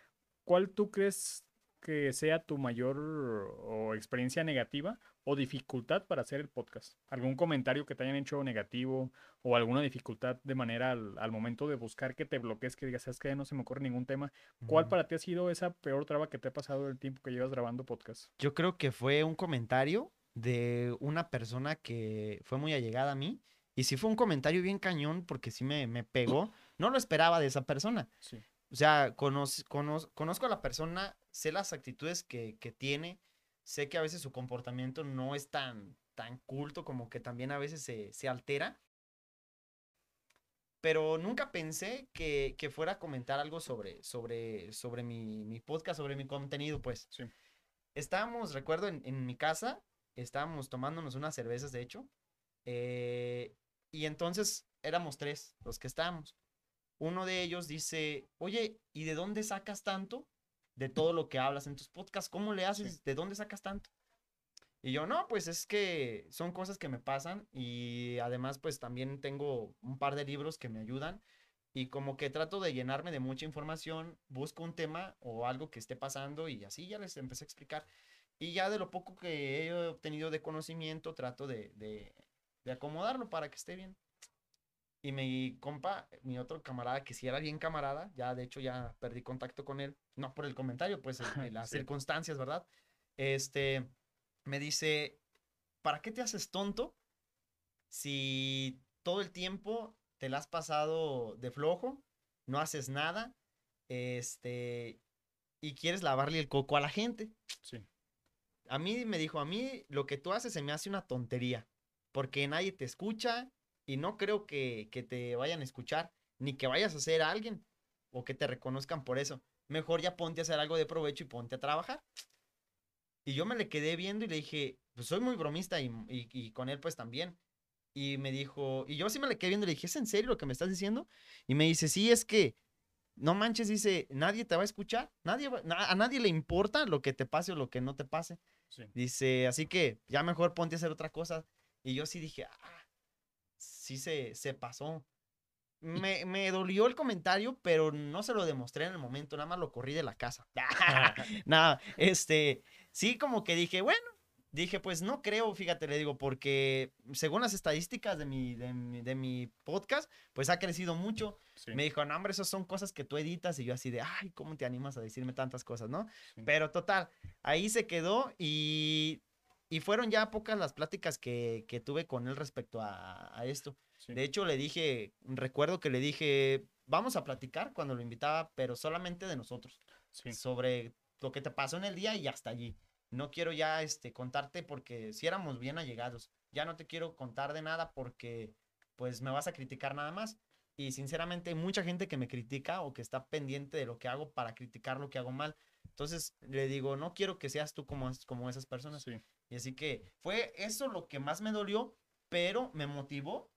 Speaker 2: ¿cuál tú crees que sea tu mayor o experiencia negativa o dificultad para hacer el podcast? ¿Algún comentario que te hayan hecho negativo o alguna dificultad de manera al, al momento de buscar que te bloquees, que digas, sabes que ya no se me ocurre ningún tema? ¿Cuál para ti ha sido esa peor traba que te ha pasado el tiempo que llevas grabando podcast?
Speaker 3: Yo creo que fue un comentario de una persona que fue muy allegada a mí. Y sí fue un comentario bien cañón porque sí me, me pegó. No lo esperaba de esa persona.
Speaker 2: Sí.
Speaker 3: O sea, conoz- conoz- conozco a la persona, sé las actitudes que, que tiene, sé que a veces su comportamiento no es tan, tan culto, como que también a veces se, se altera. Pero nunca pensé que, que fuera a comentar algo sobre, sobre, sobre mi, mi podcast, sobre mi contenido, pues.
Speaker 2: Sí.
Speaker 3: Estábamos, recuerdo, en, en mi casa, estábamos tomándonos unas cervezas, de hecho, eh, y entonces éramos tres los que estábamos uno de ellos dice, oye, ¿y de dónde sacas tanto de todo lo que hablas en tus podcasts? ¿Cómo le haces? ¿De dónde sacas tanto? Y yo, no, pues es que son cosas que me pasan y además pues también tengo un par de libros que me ayudan y como que trato de llenarme de mucha información, busco un tema o algo que esté pasando y así ya les empecé a explicar. Y ya de lo poco que he obtenido de conocimiento, trato de, de, de acomodarlo para que esté bien. Y mi compa, mi otro camarada, que sí era bien camarada, ya de hecho ya perdí contacto con él, no por el comentario, pues las
Speaker 2: Sí.
Speaker 3: circunstancias, ¿verdad? Este, me dice, ¿para qué te haces tonto si todo el tiempo te la has pasado de flojo, no haces nada, este, y quieres lavarle el coco a la gente?
Speaker 2: Sí.
Speaker 3: A mí me dijo, a mí lo que tú haces se me hace una tontería, porque nadie te escucha y no creo que, que te vayan a escuchar, ni que vayas a ser alguien o que te reconozcan por eso. Mejor ya ponte a hacer algo de provecho y ponte a trabajar. Y yo me le quedé viendo y le dije, pues soy muy bromista y, y- y con él pues también. Y me dijo, y yo sí me le quedé viendo y le dije, ¿es en serio lo que me estás diciendo? Y me dice, sí, es que, no manches, dice, nadie te va a escuchar, nadie va- na- a nadie le importa lo que te pase o lo que no te pase.
Speaker 2: Sí.
Speaker 3: Dice, así que ya mejor ponte a hacer otra cosa. Y yo sí dije, ah, sí se, se pasó. Me, me dolió el comentario, pero no se lo demostré en el momento, nada más lo corrí de la casa. Nada, este, sí como que dije, bueno, dije, pues no creo, fíjate, le digo, porque según las estadísticas de mi, de mi, de mi podcast, pues ha crecido mucho.
Speaker 2: Sí.
Speaker 3: Me dijo, no, hombre, esas son cosas que tú editas. Y yo así de, ay, ¿cómo te animas a decirme tantas cosas, no?
Speaker 2: Sí.
Speaker 3: Pero total, ahí se quedó y, y fueron ya pocas las pláticas que, que tuve con él respecto a, a esto.
Speaker 2: Sí.
Speaker 3: De hecho, le dije, recuerdo que le dije, vamos a platicar cuando lo invitaba, pero solamente de nosotros,
Speaker 2: Sí.
Speaker 3: sobre lo que te pasó en el día y hasta allí. No quiero ya este, contarte porque si éramos bien allegados. Ya no te quiero contar de nada porque pues me vas a criticar nada más. Y sinceramente hay mucha gente que me critica o que está pendiente de lo que hago para criticar lo que hago mal. Entonces le digo, no quiero que seas tú como, como esas personas.
Speaker 2: Sí.
Speaker 3: Y así que fue eso lo que más me dolió, pero me motivó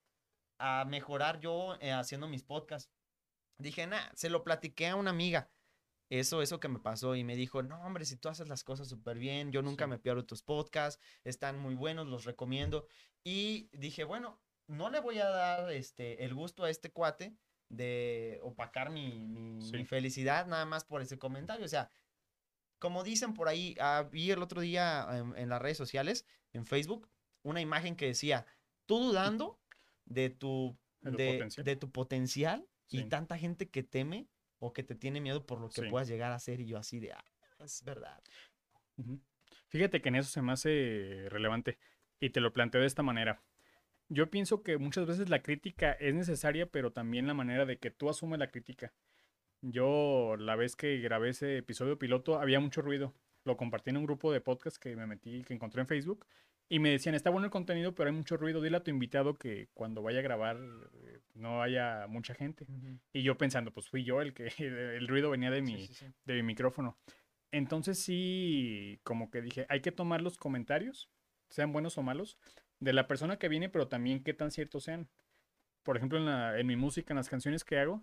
Speaker 3: a mejorar yo eh, haciendo mis podcasts. Dije, nah, se lo platiqué a una amiga. Eso, eso que me pasó y me dijo, no, hombre, si tú haces las cosas súper bien, yo nunca
Speaker 2: Sí.
Speaker 3: me pierdo tus podcasts, están muy buenos, los recomiendo. Y dije, bueno, no le voy a dar este, el gusto a este cuate de opacar mi, mi-
Speaker 2: Sí.
Speaker 3: mi felicidad nada más por ese comentario. O sea, como dicen por ahí, ah, vi el otro día en, en las redes sociales, en Facebook, una imagen que decía, tú dudando de tu,
Speaker 2: De potencial.
Speaker 3: de tu potencial y tanta gente que teme o que te tiene miedo por lo que
Speaker 2: Sí.
Speaker 3: puedas llegar a ser y yo así de, ah, es verdad.
Speaker 2: Fíjate que en eso se me hace relevante y te lo planteo de esta manera. Yo pienso que muchas veces la crítica es necesaria, pero también la manera de que tú asumes la crítica. Yo, la vez que grabé ese episodio piloto, había mucho ruido. Lo compartí en un grupo de podcast que me metí, que encontré en Facebook. Y me decían, está bueno el contenido, pero hay mucho ruido. Dile a tu invitado que cuando vaya a grabar eh, no haya mucha gente. Y yo pensando, pues fui yo el que el ruido venía de mi,
Speaker 3: Sí, sí, sí.
Speaker 2: de mi micrófono. Entonces sí, como que dije, hay que tomar los comentarios, sean buenos o malos, de la persona que viene, pero también qué tan ciertos sean. Por ejemplo, en, la- en mi música, en las canciones que hago,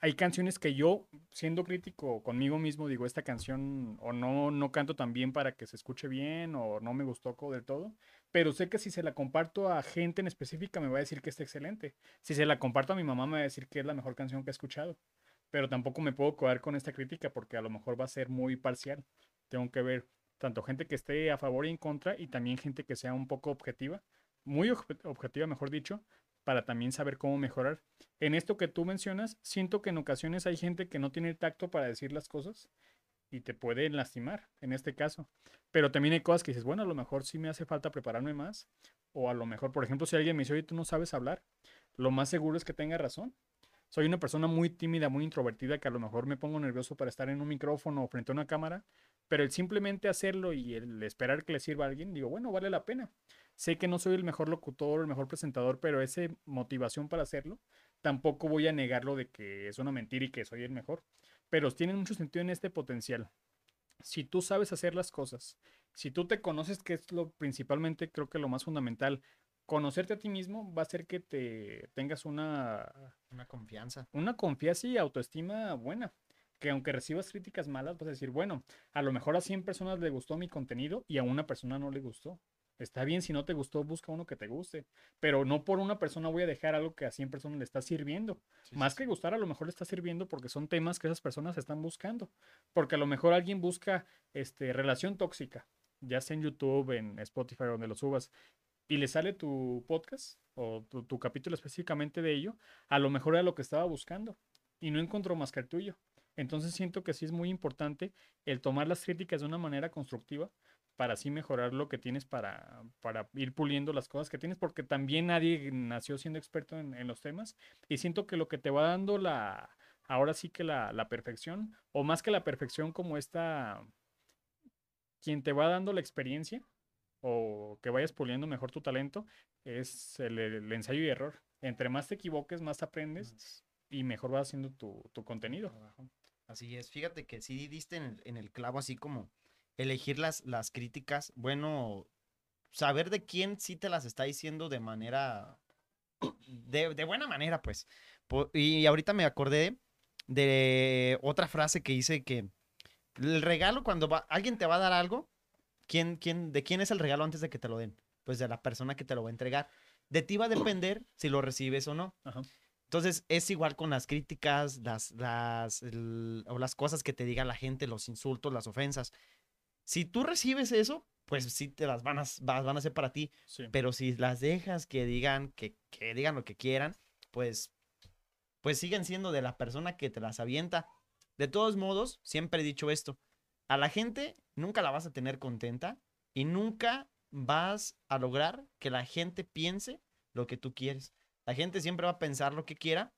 Speaker 2: hay canciones que yo, siendo crítico conmigo mismo, digo, esta canción o no, no canto tan bien para que se escuche bien o no me gustó del todo, pero sé que si se la comparto a gente en específica me va a decir que está excelente. Si se la comparto a mi mamá me va a decir que es la mejor canción que he escuchado pero tampoco me puedo quedar con esta crítica porque a lo mejor va a ser muy parcial. Tengo que ver tanto gente que esté a favor y en contra y también gente que sea un poco objetiva, muy obje- objetiva, mejor dicho, para también saber cómo mejorar. En esto que tú mencionas, siento que en ocasiones hay gente que no tiene el tacto para decir las cosas y te pueden lastimar, en este caso. Pero también hay cosas que dices, bueno, a lo mejor sí me hace falta prepararme más, o a lo mejor, por ejemplo, si alguien me dice, oye, tú no sabes hablar, lo más seguro es que tenga razón soy una persona muy tímida, muy introvertida, que a lo mejor me pongo nervioso para estar en un micrófono o frente a una cámara, pero el simplemente hacerlo y el esperar que le sirva a alguien, digo, bueno, vale la pena. Sé que no soy el mejor locutor, el mejor presentador, pero esa motivación para hacerlo, tampoco voy a negarlo de que es una mentira y que soy el mejor. Pero tiene mucho sentido en este potencial. Si tú sabes hacer las cosas, si tú te conoces, que es lo principalmente, creo que lo más fundamental, conocerte a ti mismo va a hacer que te tengas una
Speaker 3: Una confianza.
Speaker 2: una confianza y autoestima buena. Que aunque recibas críticas malas, vas a decir, bueno, a lo mejor a 100 personas le gustó mi contenido y a una persona no le gustó. Está bien, si no te gustó, busca uno que te guste. Pero no por una persona voy a dejar algo que a 100 personas le está sirviendo.
Speaker 3: Sí,
Speaker 2: Más
Speaker 3: sí,
Speaker 2: que gustar, a lo mejor le está sirviendo porque son temas que esas personas están buscando. Porque a lo mejor alguien busca este, relación tóxica, ya sea en YouTube, en Spotify, donde lo subas, y le sale tu podcast o tu, tu capítulo específicamente de ello, a lo mejor era lo que estaba buscando y no encontró más que el tuyo. Entonces siento que sí es muy importante el tomar las críticas de una manera constructiva para así mejorar lo que tienes para, para ir puliendo las cosas que tienes, porque también nadie nació siendo experto en, en los temas y siento que lo que te va dando la, ahora sí que la, la perfección, o más que la perfección como esta, quien te va dando la experiencia o que vayas puliendo mejor tu talento, es el, el ensayo y error. Entre más te equivoques, más aprendes y mejor vas haciendo tu, tu contenido.
Speaker 3: Así es. Fíjate que sí diste en el, en el clavo, así como elegir las, las críticas. Bueno, saber de quién sí te las está diciendo de manera. De, de buena manera, pues. Y ahorita me acordé de otra frase que dice que el regalo, cuando va, alguien te va a dar algo, ¿quién, quién, ¿de quién es el regalo antes de que te lo den? Pues de la persona que te lo va a entregar. De ti va a depender si lo recibes o no.
Speaker 2: Ajá.
Speaker 3: Entonces es igual con las críticas, las, las, el- o las cosas que te diga la gente, los insultos, las ofensas. Si tú recibes eso, pues sí te las van a, va- van a ser para ti.
Speaker 2: Sí.
Speaker 3: Pero si las dejas que digan, que, que digan lo que quieran, pues, pues siguen siendo de la persona que te las avienta. De todos modos, siempre he dicho esto. A la gente nunca la vas a tener contenta y nunca vas a lograr que la gente piense lo que tú quieres. La gente siempre va a pensar lo que quiera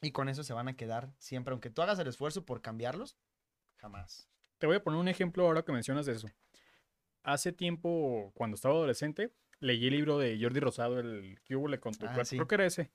Speaker 3: y con eso se van a quedar siempre. Aunque tú hagas el esfuerzo por cambiarlos, jamás.
Speaker 2: Te voy a poner un ejemplo ahora que mencionas de eso. Hace tiempo, cuando estaba adolescente, leí el libro de Jordi Rosado, el que hubo le con tu
Speaker 3: Ah,
Speaker 2: cuerpo.
Speaker 3: sí.
Speaker 2: Creo que era ese.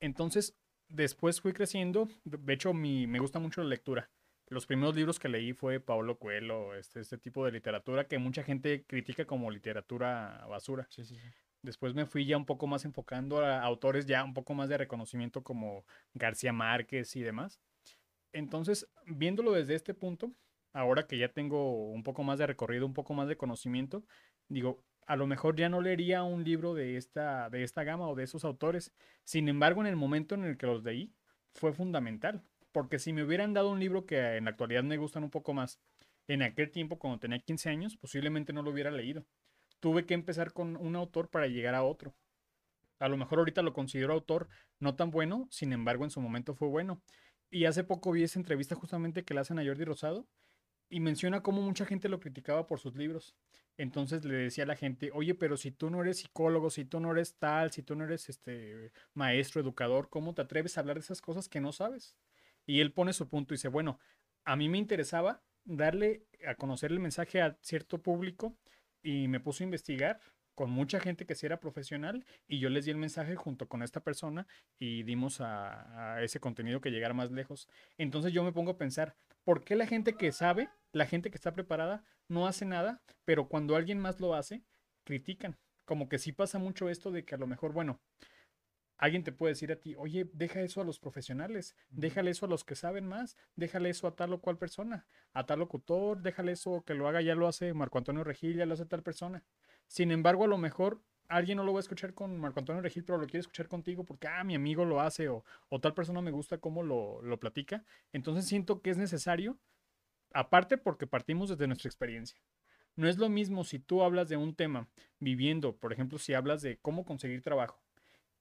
Speaker 2: Entonces, después fui creciendo. De de hecho, mi, me gusta mucho la lectura. Los primeros libros que leí fue Pablo Coelho, este, este tipo de literatura que mucha gente critica como literatura basura.
Speaker 3: Sí, sí, sí.
Speaker 2: Después me fui ya un poco más enfocando a autores ya un poco más de reconocimiento como García Márquez y demás. Entonces, viéndolo desde este punto, ahora que ya tengo un poco más de recorrido, un poco más de conocimiento, digo, a lo mejor ya no leería un libro de esta, de esta gama o de esos autores. Sin embargo, en el momento en el que los leí, fue fundamental. Porque si me hubieran dado un libro que en la actualidad me gustan un poco más, en aquel tiempo, cuando tenía 15 años, posiblemente no lo hubiera leído tuve que empezar con un autor para llegar a otro. A lo mejor ahorita lo considero autor no tan bueno, sin embargo en su momento fue bueno. Y hace poco vi esa entrevista justamente que le hacen a Jordi Rosado y menciona cómo mucha gente lo criticaba por sus libros. Entonces le decía a la gente, oye, pero si tú no eres psicólogo, si tú no eres tal, si tú no eres este maestro, educador, ¿cómo te atreves a hablar de esas cosas que no sabes? Y él pone su punto y dice, bueno, a mí me interesaba darle a conocer el mensaje a cierto público y me puso a investigar con mucha gente que sí era profesional y yo les di el mensaje junto con esta persona y dimos a, a, ese contenido que llegara más lejos. Entonces yo me pongo a pensar, ¿por qué la gente que sabe, la gente que está preparada, no hace nada, pero cuando alguien más lo hace, critican? Como que sí pasa mucho esto de que a lo mejor, bueno, alguien te puede decir a ti, oye, deja eso a los profesionales, déjale eso a los que saben más, déjale eso a tal o cual persona, a tal locutor, déjale eso que lo haga, ya lo hace Marco Antonio Regil, ya lo hace tal persona. Sin embargo, a lo mejor alguien no lo va a escuchar con Marco Antonio Regil, pero lo quiere escuchar contigo porque, ah, mi amigo lo hace o, o tal persona me gusta cómo lo, lo platica. Entonces siento que es necesario, aparte porque partimos desde nuestra experiencia. No es lo mismo si tú hablas de un tema viviendo, por ejemplo, si hablas de cómo conseguir trabajo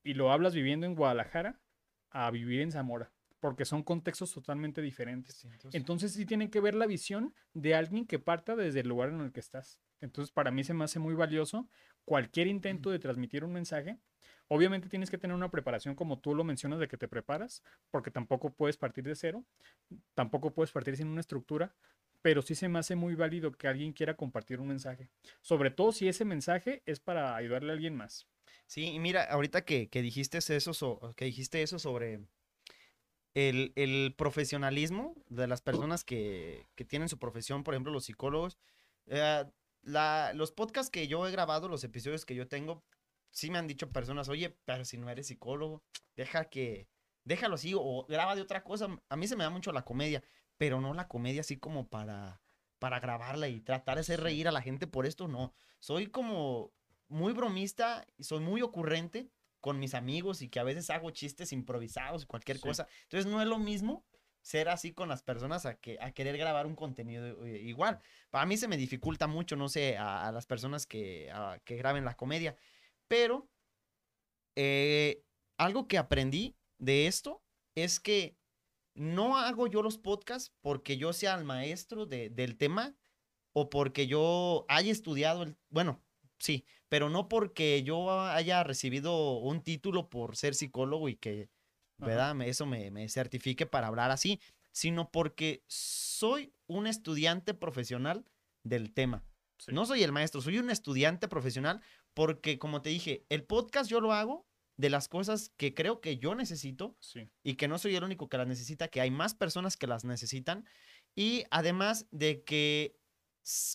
Speaker 2: y lo hablas viviendo en Guadalajara a vivir en Zamora, porque son contextos totalmente diferentes. Sí, entonces... entonces... sí tienen que ver la visión de alguien que parta desde el lugar en el que estás. Entonces para mí se me hace muy valioso cualquier intento de transmitir un mensaje. Obviamente tienes que tener una preparación como tú lo mencionas de que te preparas, porque tampoco puedes partir de cero, tampoco puedes partir sin una estructura, pero sí se me hace muy válido que alguien quiera compartir un mensaje, sobre todo si ese mensaje es para ayudarle a alguien más.
Speaker 3: Sí, y mira, ahorita que, que dijiste eso, so, que dijiste eso sobre el, el, profesionalismo de las personas que, que, tienen su profesión, por ejemplo, los psicólogos. Eh, la, los podcasts que yo he grabado, los episodios que yo tengo, sí me han dicho personas, oye, pero si no eres psicólogo, deja que, déjalo así o graba de otra cosa. A mí se me da mucho la comedia, pero no la comedia así como para, para grabarla y tratar de hacer reír a la gente por esto, no. Soy como muy bromista y soy muy ocurrente con mis amigos y que a veces hago chistes improvisados, cualquier sí. cosa. Entonces no es lo mismo ser así con las personas a, que, a querer grabar un contenido eh, igual. Para mí se me dificulta mucho, no sé, a, a las personas que, a, que graben la comedia. Pero eh, algo que aprendí de esto es que no hago yo los podcasts porque yo sea el maestro de, del tema o porque yo haya estudiado el, bueno, sí, pero no porque yo haya recibido un título por ser psicólogo y que, ¿verdad? Ajá. Eso me, me certifique para hablar así, sino porque soy un estudiante profesional del tema. Sí. No soy el maestro, soy un estudiante profesional porque, como te dije, el podcast yo lo hago de las cosas que creo que yo necesito
Speaker 2: sí.
Speaker 3: y que no soy el único que las necesita, que hay más personas que las necesitan y además de que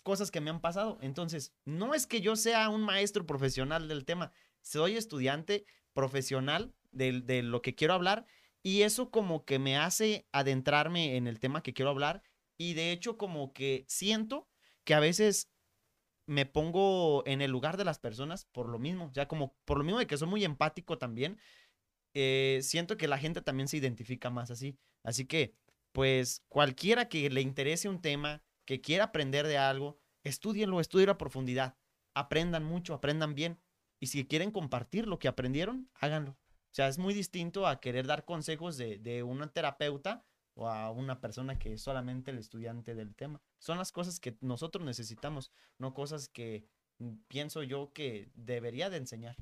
Speaker 3: cosas que me han pasado. Entonces, no es que yo sea un maestro profesional del tema, soy estudiante profesional de, de, lo que quiero hablar y eso como que me hace adentrarme en el tema que quiero hablar y de hecho como que siento que a veces me pongo en el lugar de las personas por lo mismo, ya como por lo mismo de que soy muy empático también, eh, siento que la gente también se identifica más así. Así que, pues cualquiera que le interese un tema, que quiera aprender de algo, estudienlo, estudien a profundidad, aprendan mucho, aprendan bien. Y si quieren compartir lo que aprendieron, háganlo. O sea, es muy distinto a querer dar consejos de, de una terapeuta o a una persona que es solamente el estudiante del tema. Son las cosas que nosotros necesitamos, no cosas que pienso yo que debería de enseñar.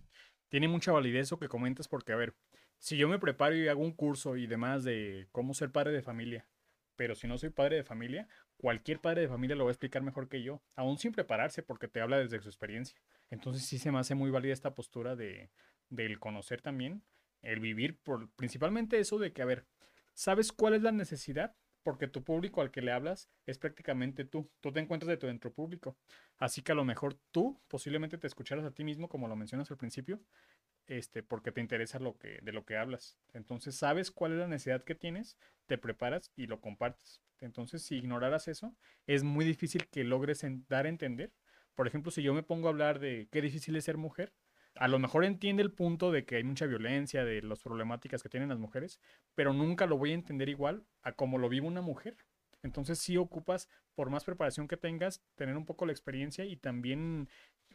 Speaker 2: Tiene mucha validez eso que comentas porque, a ver, si yo me preparo y hago un curso y demás de cómo ser padre de familia, pero si no soy padre de familia, cualquier padre de familia lo va a explicar mejor que yo, aún sin prepararse porque te habla desde su experiencia. Entonces sí se me hace muy válida esta postura de del conocer también, el vivir por principalmente eso de que, a ver, ¿sabes cuál es la necesidad? Porque tu público al que le hablas es prácticamente tú. Tú te encuentras de tu dentro público. Así que a lo mejor tú posiblemente te escucharas a ti mismo, como lo mencionas al principio, este, porque te interesa lo que, de lo que hablas. Entonces sabes cuál es la necesidad que tienes, te preparas y lo compartes. Entonces, si ignoraras eso, es muy difícil que logres dar a entender. Por ejemplo, si yo me pongo a hablar de qué difícil es ser mujer, a lo mejor entiende el punto de que hay mucha violencia, de las problemáticas que tienen las mujeres, pero nunca lo voy a entender igual a como lo vive una mujer. Entonces sí ocupas, por más preparación que tengas, tener un poco la experiencia y también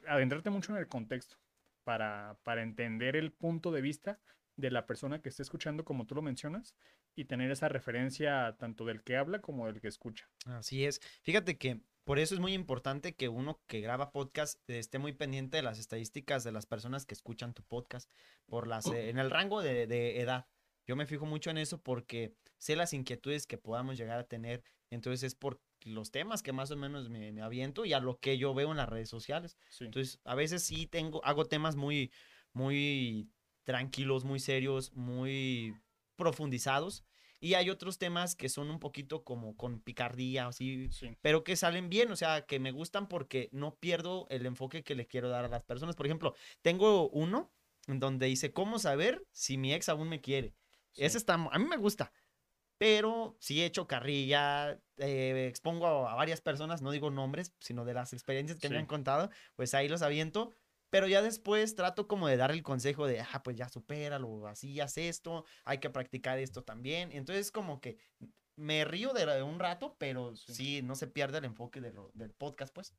Speaker 2: adentrarte mucho en el contexto para, para entender el punto de vista de la persona que esté escuchando, como tú lo mencionas, y tener esa referencia tanto del que habla como del que escucha.
Speaker 3: Así es. Fíjate que por eso es muy importante que uno que graba podcast esté muy pendiente de las estadísticas de las personas que escuchan tu podcast por las, eh, en el rango de, de, edad. Yo me fijo mucho en eso porque sé las inquietudes que podamos llegar a tener. Entonces es por los temas que más o menos me, me aviento y a lo que yo veo en las redes sociales.
Speaker 2: Sí.
Speaker 3: Entonces, a veces sí tengo, hago temas muy, muy tranquilos, muy serios, muy profundizados. Y hay otros temas que son un poquito como con picardía, así,
Speaker 2: Sí.
Speaker 3: pero que salen bien, o sea, que me gustan porque no pierdo el enfoque que le quiero dar a las personas. Por ejemplo, tengo uno en donde dice, ¿cómo saber si mi ex aún me quiere? Ese
Speaker 2: sí.
Speaker 3: está, a mí me gusta, pero sí he hecho carrilla, eh, expongo a, a varias personas, no digo nombres, sino de las experiencias que me
Speaker 2: Sí.
Speaker 3: han contado, pues ahí los aviento, pero ya después trato como de dar el consejo de, ah, pues ya supéralo, así haz esto, hay que practicar esto también. Entonces como que me río de un rato, pero
Speaker 2: Sí.
Speaker 3: sí, no se pierde el enfoque de lo- del podcast, pues.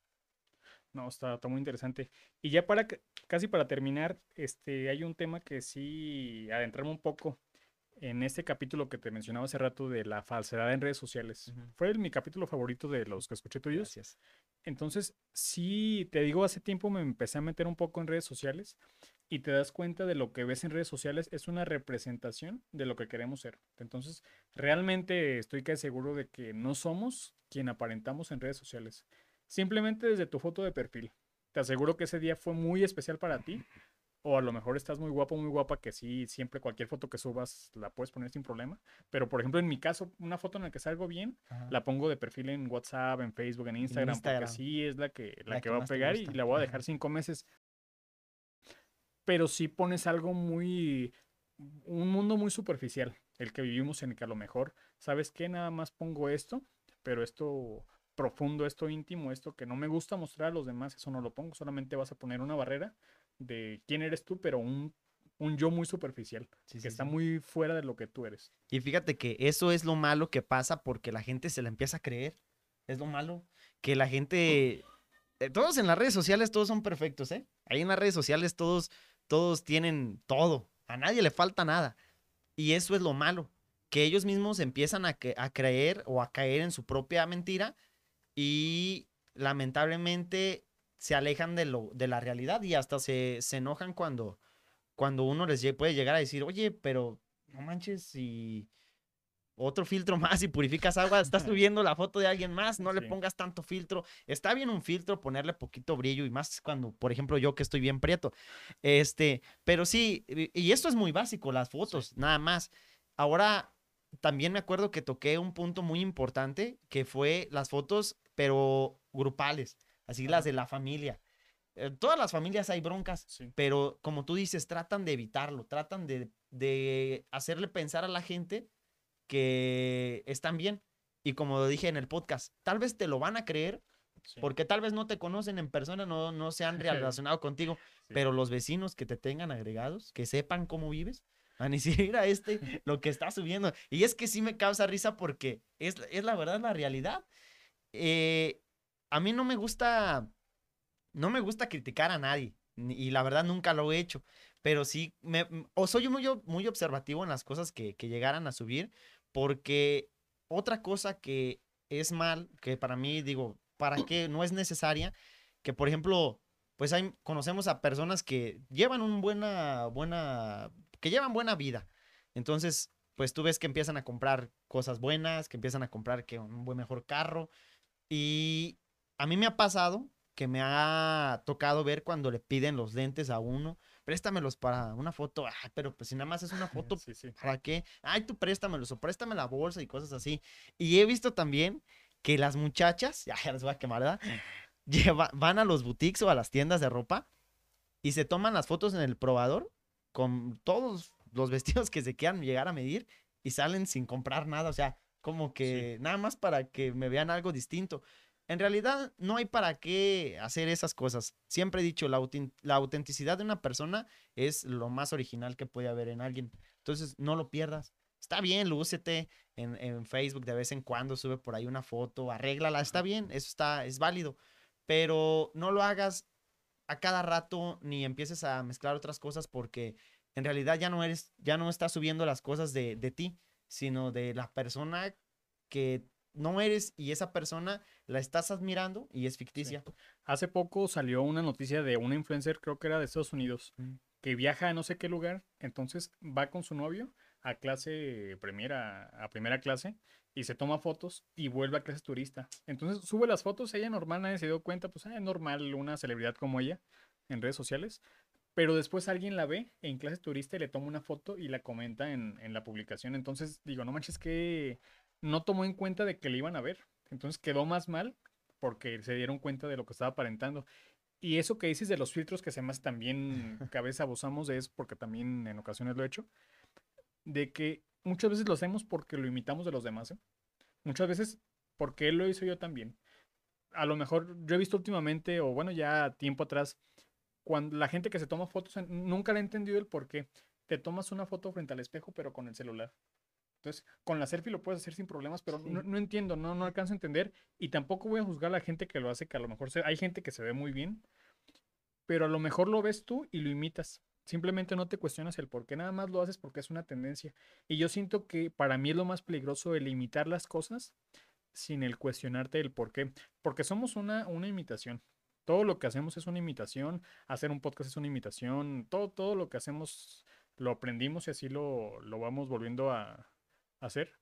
Speaker 2: No, está, está muy interesante. Y ya para ca- casi para terminar, este, hay un tema que sí adentrarme un poco en este capítulo que te mencionaba hace rato de la falsedad en redes sociales. Fue el- mi capítulo favorito de los que escuché tuyos.
Speaker 3: Gracias.
Speaker 2: Entonces, sí, te digo, hace tiempo me empecé a meter un poco en redes sociales y te das cuenta de lo que ves en redes sociales es una representación de lo que queremos ser. Entonces, realmente estoy casi seguro de que no somos quien aparentamos en redes sociales. Simplemente desde tu foto de perfil. Te aseguro que ese día fue muy especial para ti. O a lo mejor estás muy guapo, muy guapa, que sí, siempre cualquier foto que subas la puedes poner sin problema. Pero, por ejemplo, en mi caso, una foto en la que salgo bien,
Speaker 3: Ajá.
Speaker 2: la pongo de perfil en WhatsApp, en Facebook, en Instagram,
Speaker 3: Instagram.
Speaker 2: porque sí es la que, la
Speaker 3: La
Speaker 2: que
Speaker 3: que
Speaker 2: va a pegar y la voy a
Speaker 3: Ajá.
Speaker 2: dejar cinco meses. Pero sí pones algo muy, un mundo muy superficial, el que vivimos en el que a lo mejor, ¿sabes qué? Nada más pongo esto, pero esto profundo, esto íntimo, esto que no me gusta mostrar a los demás, eso no lo pongo, solamente vas a poner una barrera de quién eres tú, pero un, un yo muy superficial,
Speaker 3: Sí,
Speaker 2: que
Speaker 3: sí,
Speaker 2: está
Speaker 3: sí.
Speaker 2: muy fuera de lo que tú eres.
Speaker 3: Y fíjate que eso es lo malo que pasa porque la gente se la empieza a creer. Es lo malo. Que la gente. eh, todos en las redes sociales, todos son perfectos, ¿eh? Ahí en las redes sociales todos, todos tienen todo. A nadie le falta nada. Y eso es lo malo. Que ellos mismos empiezan a, que- a creer o a caer en su propia mentira y lamentablemente se alejan de, lo, de la realidad y hasta se, se enojan cuando, cuando uno les puede llegar a decir, oye, pero no manches, si otro filtro más y purificas agua, estás subiendo la foto de alguien más, no le pongas tanto filtro. Está bien un filtro, ponerle poquito brillo y más cuando, por ejemplo, yo que estoy bien prieto. Este, pero sí, y y esto es muy básico, las fotos, nada más. Ahora, también me acuerdo que toqué un punto muy importante, que fue las fotos, pero grupales, así las de la familia. En todas las familias hay broncas,
Speaker 2: Sí.
Speaker 3: pero como tú dices, tratan de evitarlo, tratan de, de hacerle pensar a la gente que están bien. Y como dije en el podcast, tal vez te lo van a creer
Speaker 2: sí,
Speaker 3: porque tal vez no te conocen en persona, no, no se han relacionado contigo,
Speaker 2: sí.
Speaker 3: pero los vecinos que te tengan agregados, que sepan cómo vives, a decir, mira este, lo que está subiendo. Y es que sí me causa risa porque es, es la verdad, la realidad. Eh, a mí no me gusta, no me gusta criticar a nadie, y la verdad nunca lo he hecho, pero sí, o soy muy, muy observativo en las cosas que, que llegaran a subir, porque otra cosa que es mal, que para mí digo, ¿para qué? No es necesaria, que por ejemplo, pues hay, conocemos a personas que llevan un buena, buena, que llevan buena vida. Entonces, pues tú ves que empiezan a comprar cosas buenas, que empiezan a comprar que un buen mejor carro. Y a mí me ha pasado que me ha tocado ver cuando le piden los lentes a uno, préstamelos para una foto, Ay, pero pues si nada más es una foto,
Speaker 2: Sí, sí.
Speaker 3: ¿para qué? Ay, tú préstamelos o préstame la bolsa y cosas así. Y he visto también que las muchachas, ya, ya les voy a quemar, ¿verdad? Lleva- van a los boutiques o a las tiendas de ropa y se toman las fotos en el probador con todos los vestidos que se quieran llegar a medir y salen sin comprar nada, o sea, como que nada más para que me vean algo distinto. En realidad no hay para qué hacer esas cosas. Siempre he dicho, la, autin- la autenticidad de una persona es lo más original que puede haber en alguien. Entonces, no lo pierdas. Está bien, lúcete en, en Facebook de vez en cuando, sube por ahí una foto, arréglala, está bien, eso está, es válido. Pero no lo hagas a cada rato ni empieces a mezclar otras cosas porque en realidad ya no eres, ya no estás subiendo las cosas de, de ti, sino de la persona que no eres y esa persona la estás admirando y es ficticia.
Speaker 2: Hace poco salió una noticia de una influencer, creo que era de Estados Unidos,
Speaker 3: Mm.
Speaker 2: que viaja a no sé qué lugar, entonces va con su novio a clase primera, a primera clase y se toma fotos y vuelve a clase turista. Entonces sube las fotos, ella normal, nadie se dio cuenta, pues ah, es normal una celebridad como ella en redes sociales, pero después alguien la ve en clase turista y le toma una foto y la comenta en, en la publicación. Entonces digo, no manches que no tomó en cuenta de que le iban a ver. Entonces quedó más mal porque se dieron cuenta de lo que estaba aparentando. Y eso que dices de los filtros, que se más también cabeza abusamos de eso, porque también en ocasiones lo he hecho, de que muchas veces lo hacemos porque lo imitamos de los demás. ¿eh? Muchas veces porque él lo hizo yo también. A lo mejor yo he visto últimamente, o bueno, ya tiempo atrás, cuando la gente que se toma fotos, nunca le he entendido el por qué. Te tomas una foto frente al espejo, pero con el celular. Entonces, con la selfie lo puedes hacer sin problemas, pero no, entiendo, no, no alcanzo a entender. Y tampoco voy a juzgar a la gente que lo hace, que a lo mejor hay gente que se ve muy bien, pero a lo mejor lo ves tú y lo imitas. Simplemente no te cuestionas el por qué, nada más lo haces porque es una tendencia. Y yo siento que para mí es lo más peligroso el imitar las cosas sin el cuestionarte el por qué. Porque somos una, una imitación. Todo lo que hacemos es una imitación. Hacer un podcast es una imitación. Todo, todo lo que hacemos lo aprendimos y así lo, lo vamos volviendo a, hacer.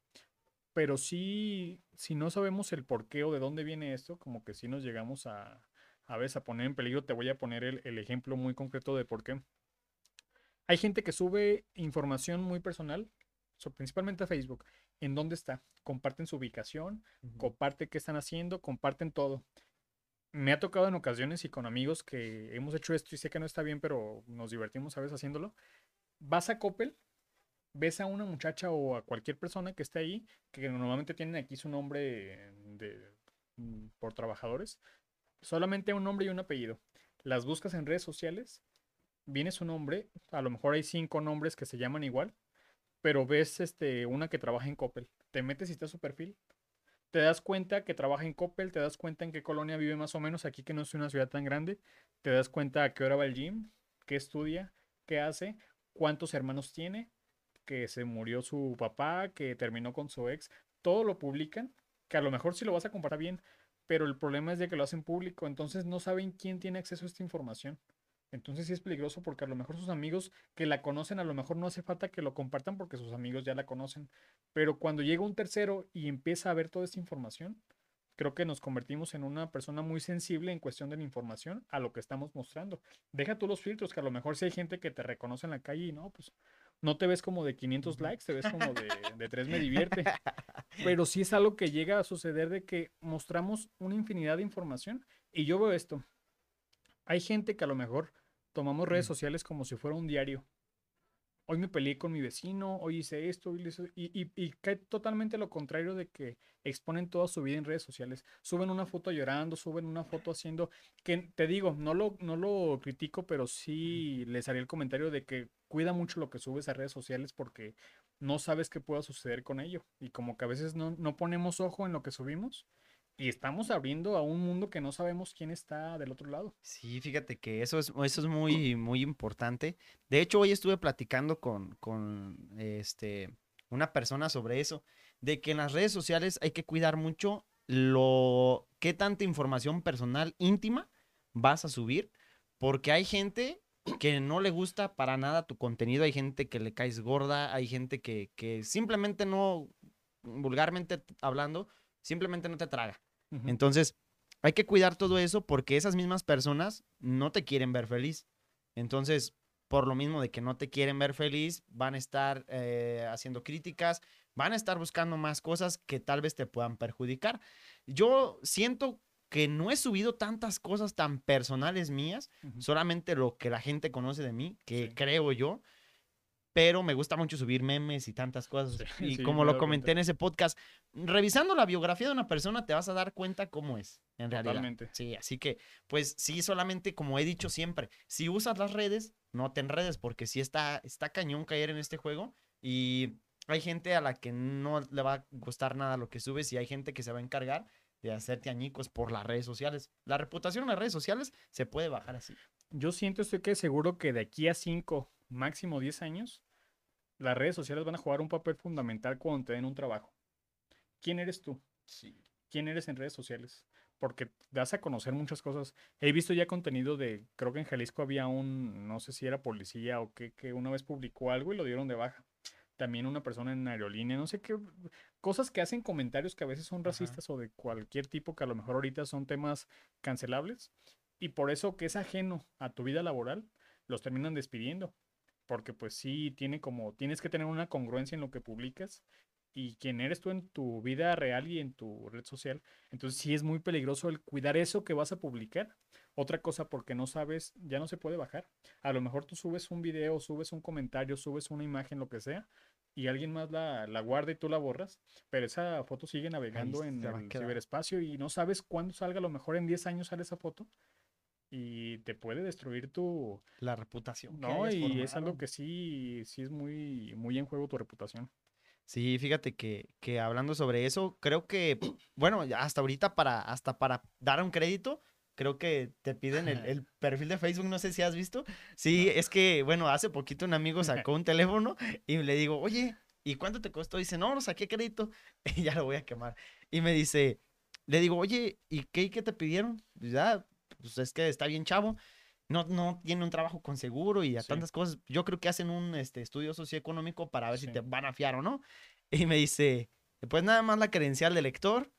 Speaker 2: Pero sí, si no sabemos el por qué o de dónde viene esto, como que sí nos llegamos a, a veces a poner en peligro. Te voy a poner el, ejemplo muy concreto de por qué. Hay gente que sube información muy personal, principalmente a Facebook, en dónde está. Comparten su ubicación, comparten qué están haciendo, comparten todo. Me ha tocado en ocasiones y con amigos que hemos hecho esto y sé que no está bien, pero nos divertimos a veces haciéndolo. Vas a Coppel ves a una muchacha o a cualquier persona que esté ahí, que normalmente tienen aquí su nombre de, mm, por trabajadores, solamente un nombre y un apellido. Las buscas en redes sociales, viene su nombre, a lo mejor hay cinco nombres que se llaman igual, pero ves este, una que trabaja en Coppel. Te metes y está su perfil. Te das cuenta que trabaja en Coppel, te das cuenta en qué colonia vive más o menos, aquí que no es una ciudad tan grande, te das cuenta a qué hora va el gym, qué estudia, qué hace, cuántos hermanos tiene, que se murió su papá, que terminó con su ex, todo lo publican, que a lo mejor sí lo vas a comparar bien, pero el problema es de que lo hacen público, entonces no saben quién tiene acceso a esta información. Entonces sí es peligroso porque a lo mejor sus amigos que la conocen, a lo mejor no hace falta que lo compartan porque sus amigos ya la conocen. Pero cuando llega un tercero y empieza a ver toda esta información, creo que nos convertimos en una persona muy sensible en cuestión de la información a lo que estamos mostrando. Deja tú los filtros, que a lo mejor si hay gente que te reconoce en la calle y no, pues no te ves como de 500 likes, te ves como de, de 3 me divierte. Pero sí es algo que llega a suceder de que mostramos una infinidad de información. Y yo veo esto. Hay gente que a lo mejor tomamos redes sociales como si fuera un diario hoy me peleé con mi vecino, hoy hice esto, y, y, y, cae totalmente lo contrario de que exponen toda su vida en redes sociales. Suben una foto llorando, suben una foto haciendo, que te digo, no lo, no lo critico, pero sí les haría el comentario de que cuida mucho lo que subes a redes sociales porque no sabes qué pueda suceder con ello. Y como que a veces no, no ponemos ojo en lo que subimos y estamos abriendo a un mundo que no sabemos quién está del otro lado.
Speaker 3: Sí, fíjate que eso es, eso es muy, muy importante. De hecho, hoy estuve platicando con, con este, una persona sobre eso, de que en las redes sociales hay que cuidar mucho lo qué tanta información personal íntima vas a subir, porque hay gente que no le gusta para nada tu contenido, hay gente que le caes gorda, hay gente que, que simplemente no, vulgarmente hablando, simplemente no te traga. Entonces, hay que cuidar todo eso porque esas mismas personas no te quieren ver feliz. Entonces, por lo mismo de que no te quieren ver feliz, van a estar eh, haciendo críticas, van a estar buscando más cosas que tal vez te puedan perjudicar. Yo siento que no he subido tantas cosas tan personales mías, solamente lo que la gente conoce de mí, que creo yo, pero me gusta mucho subir memes y tantas cosas. y como lo comenté en ese podcast, revisando la biografía de una persona te vas a dar cuenta cómo es, en realidad. Totalmente. Sí, así que, pues sí, solamente como he dicho siempre, si usas las redes, no te enredes, porque sí está, está cañón caer en este juego y hay gente a la que no le va a gustar nada lo que subes y hay gente que se va a encargar de hacerte añicos por las redes sociales. La reputación en las redes sociales se puede bajar así.
Speaker 2: Yo siento, estoy que seguro que de aquí a cinco, máximo 10 años, las redes sociales van a jugar un papel fundamental cuando te den un trabajo. ¿Quién eres tú? Sí. ¿Quién eres en redes sociales? Porque das a conocer muchas cosas. He visto ya contenido de, creo que en Jalisco había un, no sé si era policía o qué, que una vez publicó algo y lo dieron de baja. también una persona en aerolínea, no sé qué, cosas que hacen comentarios que a veces son racistas o de cualquier tipo que a lo mejor ahorita son temas cancelables y por eso que es ajeno a tu vida laboral, los terminan despidiendo. Porque pues sí, tiene como, tienes que tener una congruencia en lo que publicas y quién eres tú en tu vida real y en tu red social. Entonces sí es muy peligroso el cuidar eso que vas a publicar. Otra cosa porque no sabes, ya no se puede bajar. A lo mejor tú subes un video, subes un comentario, subes una imagen, lo que sea, y alguien más la, la guarda y tú la borras, pero esa foto sigue navegando en el ciberespacio y no sabes cuándo salga, a lo mejor en 10 años sale esa foto y te puede destruir tu
Speaker 3: la reputación.
Speaker 2: No, y es algo que sí, sí es muy, muy en juego tu reputación.
Speaker 3: Sí, fíjate que, que hablando sobre eso, creo que, bueno, hasta ahorita para, hasta para dar un crédito, creo que te piden el, el, perfil de Facebook, no sé si has visto. Sí, es que, bueno, hace poquito un amigo sacó un teléfono y le digo, oye, ¿y cuánto te costó? dice, no, no saqué crédito y ya lo voy a quemar. Y me dice, le digo, oye, ¿y qué, qué te pidieron? Ya, pues es que está bien chavo, no, no tiene un trabajo con seguro y a tantas cosas. Yo creo que hacen un este, estudio socioeconómico para ver si te van a fiar o no. Y me dice, pues nada más la credencial de lector,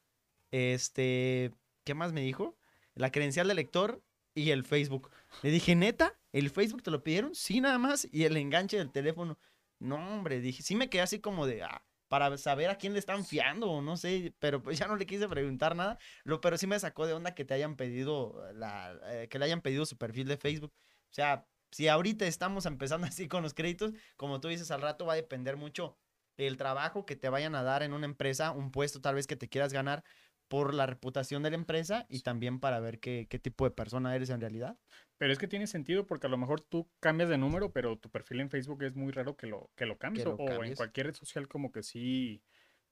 Speaker 3: este, ¿qué más me dijo? La credencial de lector y el Facebook. Le dije, neta, ¿el Facebook te lo pidieron? Sí, nada más. Y el enganche del teléfono. No, hombre, dije, sí me quedé así como de, ah, para saber a quién le están fiando no sé, pero pues ya no le quise preguntar nada, lo, pero sí me sacó de onda que te hayan pedido, la, eh, que le hayan pedido su perfil de Facebook. O sea, si ahorita estamos empezando así con los créditos, como tú dices, al rato va a depender mucho del trabajo que te vayan a dar en una empresa, un puesto tal vez que te quieras ganar, por la reputación de la empresa y también para ver qué, qué, tipo de persona eres en realidad.
Speaker 2: Pero es que tiene sentido porque a lo mejor tú cambias de número, pero tu perfil en Facebook es muy raro que lo, que lo cambies. o, en cualquier red social como que sí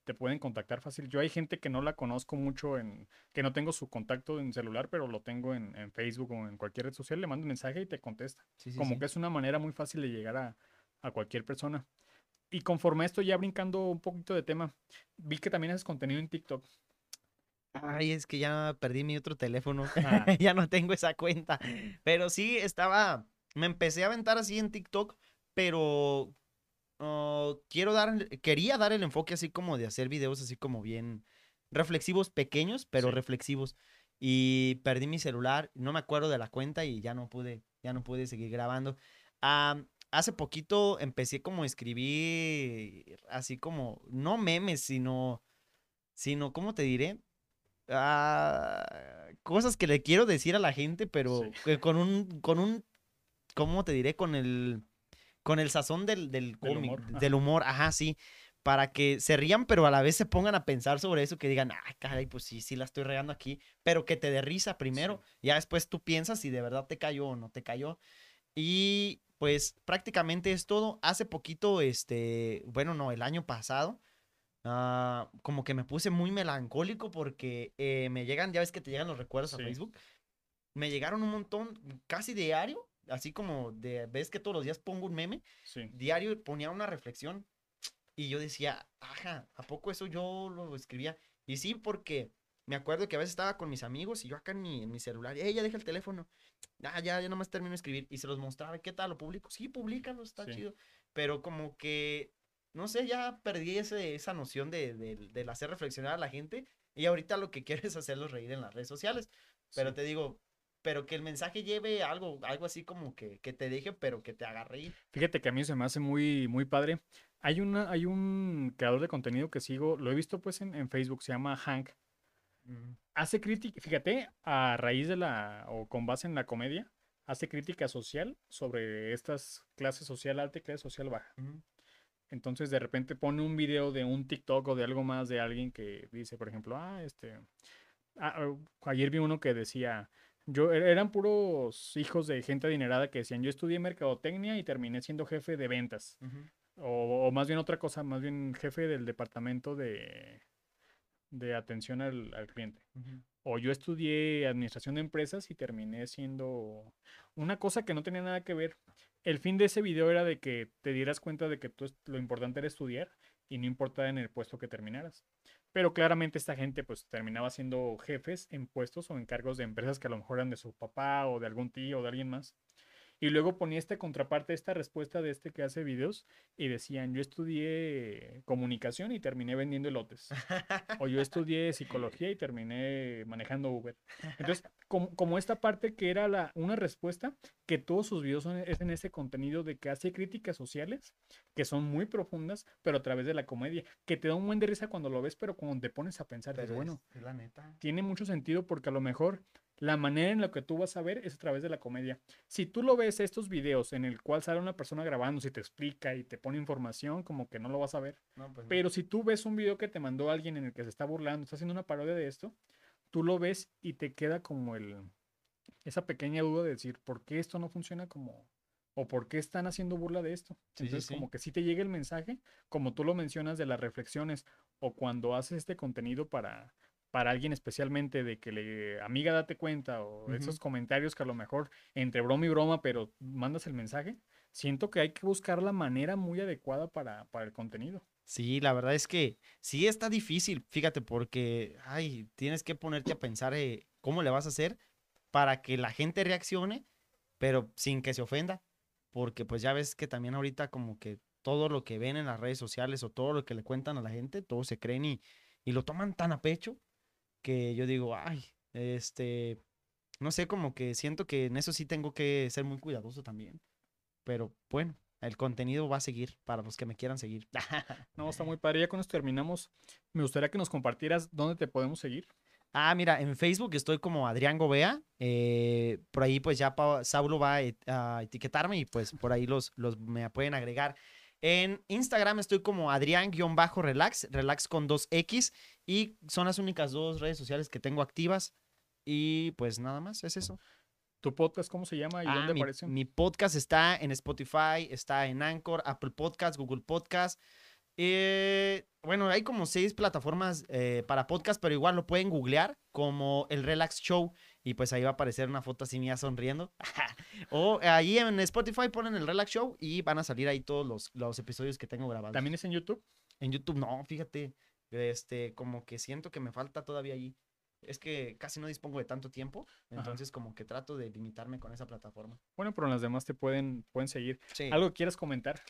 Speaker 2: te pueden contactar fácil. Yo hay gente que no la conozco mucho, en que no tengo su contacto en celular, pero lo tengo en, en Facebook o en cualquier red social, le mando un mensaje y te contesta. como que es una manera muy fácil de llegar a, a cualquier persona. Y conforme a esto, ya brincando un poquito de tema, vi que también haces contenido en TikTok.
Speaker 3: Ay, es que ya perdí mi otro teléfono. ya no tengo esa cuenta. Pero sí, estaba. Me empecé a aventar así en TikTok, pero oh, quiero dar. Quería dar el enfoque así como de hacer videos así como bien reflexivos, pequeños, pero reflexivos. Y perdí mi celular, no me acuerdo de la cuenta y ya no pude, ya no pude seguir grabando. hace poquito empecé como a escribir así como, no memes, sino, sino, ¿cómo te diré? Ah, cosas que le quiero decir a la gente, pero con un, con un, ¿cómo te diré? Con el, con el sazón del, del cómic, del humor, ajá, sí, para que se rían, pero a la vez se pongan a pensar sobre eso, que digan, ay, caray, pues sí, sí la estoy regando aquí, pero que te dé risa primero, ya después tú piensas si de verdad te cayó o no te cayó. Y pues prácticamente es todo. Hace poquito, este, bueno, no, el año pasado, Ah, como que me puse muy melancólico porque eh, me llegan, ya ves que te llegan los recuerdos a Facebook. Me llegaron un montón, casi diario, así como de, ves que todos los días pongo un meme, diario ponía una reflexión y yo decía, ajá, ¿a poco eso yo lo escribía? Y sí, porque me acuerdo que a veces estaba con mis amigos y yo acá en mi, en mi celular, ¡eh, ya deja el teléfono! Ah, ya, ya nomás termino de escribir y se los mostraba, ¿qué tal? ¿Lo publico? Sí, públicalo, está chido. Pero como que no sé, ya perdí ese, esa noción de, de, hacer reflexionar a la gente y ahorita lo que quiero es hacerlos reír en las redes sociales. Pero te digo, pero que el mensaje lleve algo, algo así como que, que, te deje, pero que te haga reír.
Speaker 2: Fíjate que a mí se me hace muy, muy padre. Hay, una, hay un creador de contenido que sigo, lo he visto pues en, en Facebook, se llama Hank. Hace crítica, fíjate, a raíz de la, o con base en la comedia, hace crítica social sobre estas clases social alta y clase social baja. Entonces de repente pone un video de un TikTok o de algo más de alguien que dice, por ejemplo, ah, este, ah, ayer vi uno que decía, yo e-, eran puros hijos de gente adinerada que decían, yo estudié mercadotecnia y terminé siendo jefe de ventas. o, más bien otra cosa, más bien jefe del departamento de, de atención al, cliente. O yo estudié administración de empresas y terminé siendo una cosa que no tenía nada que ver el fin de ese video era de que te dieras cuenta de que lo importante era estudiar y no importaba en el puesto que terminaras. Pero claramente esta gente pues terminaba siendo jefes en puestos o en cargos de empresas que a lo mejor eran de su papá o de algún tío o de alguien más. Y luego ponía esta contraparte, esta respuesta de este que hace videos y decían, yo estudié comunicación y terminé vendiendo elotes. o yo estudié psicología y terminé manejando Uber. Entonces, como, como esta parte que era la, una respuesta, que todos sus videos son, es en ese contenido de que hace críticas sociales, que son muy profundas, pero a través de la comedia, que te da un buen de risa cuando lo ves, pero cuando te pones a pensar,
Speaker 3: Pero
Speaker 2: bueno,
Speaker 3: es- es la neta.
Speaker 2: tiene mucho sentido porque a lo mejor la manera en la que tú vas a ver es a través de la comedia. Si tú lo ves estos videos en el cual sale una persona grabando, si te explica y te pone información, como que no lo vas a ver.
Speaker 3: No, pues no.
Speaker 2: Pero si tú ves un video que te mandó alguien en el que se está burlando, está haciendo una parodia de esto, tú lo ves y te queda como el esa pequeña duda de decir, ¿por qué esto no funciona como o por qué están haciendo burla de esto?
Speaker 3: Sí,
Speaker 2: Entonces,
Speaker 3: sí.
Speaker 2: como que sí te llega el mensaje, como tú lo mencionas de las reflexiones o cuando haces este contenido para para alguien especialmente de que le amiga date cuenta o
Speaker 3: Ujú.
Speaker 2: esos comentarios que a lo mejor entre broma y broma, pero mandas el mensaje, siento que hay que buscar la manera muy adecuada para, para el contenido.
Speaker 3: Sí, la verdad es que sí está difícil, fíjate, porque, ay, tienes que ponerte a pensar eh, cómo le vas a hacer para que la gente reaccione, pero sin que se ofenda, porque pues ya ves que también ahorita como que todo lo que ven en las redes sociales o todo lo que le cuentan a la gente, todos se creen y, y lo toman tan a pecho que yo digo, ay, este, no sé, como que siento que en eso sí tengo que ser muy cuidadoso también, pero bueno, el contenido va a seguir para los que me quieran seguir.
Speaker 2: No, está muy padre. Ya con esto terminamos. Me gustaría que nos compartieras dónde te podemos seguir.
Speaker 3: Ah, mira, en Facebook estoy como Adrián Gobea. eh, por ahí pues ya Pa- Saulo va a, et- a etiquetarme y pues por ahí los, los me pueden agregar. En Instagram estoy como Adrián-relax, relax con dos X y son las únicas dos redes sociales que tengo activas. Y pues nada más, es eso.
Speaker 2: ¿Tu podcast cómo se llama y
Speaker 3: Ah,
Speaker 2: dónde
Speaker 3: mi,
Speaker 2: aparece?
Speaker 3: mi podcast está en Spotify, está en Anchor, Apple Podcast, Google Podcast. Eh, bueno, hay como seis plataformas eh, para podcast, pero igual lo pueden googlear como el Relax Show y pues ahí va a aparecer una foto así mía sonriendo. o ahí en Spotify ponen el Relax Show y van a salir ahí todos los, los episodios que tengo grabados.
Speaker 2: ¿También es en YouTube?
Speaker 3: En YouTube no, fíjate, este, como que siento que me falta todavía ahí. Es que casi no dispongo de tanto tiempo,
Speaker 2: Ajá.
Speaker 3: entonces como que trato de limitarme con esa plataforma.
Speaker 2: Bueno, pero en las demás te pueden, pueden seguir.
Speaker 3: Sí.
Speaker 2: ¿Algo que quieras comentar?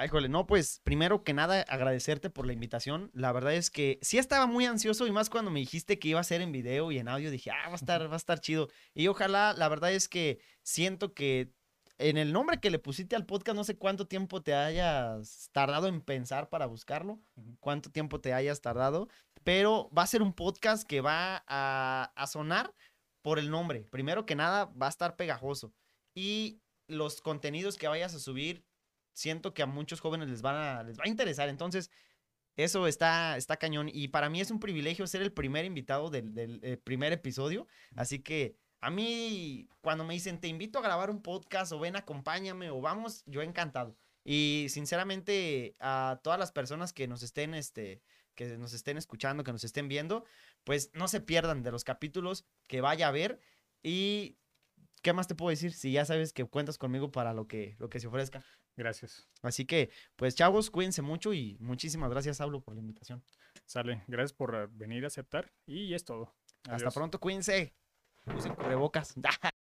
Speaker 3: Ay, jole, no, pues primero que nada agradecerte por la invitación. La verdad es que sí estaba muy ansioso y más cuando me dijiste que iba a ser en video y en audio, dije, ah, va a estar, va a estar chido. Y ojalá, la verdad es que siento que en el nombre que le pusiste al podcast, no sé cuánto tiempo te hayas tardado en pensar para buscarlo, cuánto tiempo te hayas tardado, pero va a ser un podcast que va a, a sonar por el nombre. Primero que nada, va a estar pegajoso. Y los contenidos que vayas a subir, siento que a muchos jóvenes les, van a, les va a interesar. Entonces, eso está, está cañón. Y para mí es un privilegio ser el primer invitado del, del, eh, primer episodio. Así que a mí, cuando me dicen, te invito a grabar un podcast o ven, acompáñame o vamos, yo encantado. Y sinceramente, a todas las personas que nos estén, este, que nos estén escuchando, que nos estén viendo, pues no se pierdan de los capítulos que vaya a ver. Y, ¿qué más te puedo decir? Si ya sabes que cuentas conmigo para lo que, lo que se ofrezca.
Speaker 2: Gracias.
Speaker 3: Así que, pues chavos, cuídense mucho y muchísimas gracias, Pablo, por la invitación.
Speaker 2: Sale. Gracias por eh, venir a aceptar. Y es todo.
Speaker 3: Hasta pronto, cuídense. Usen cubrebocas.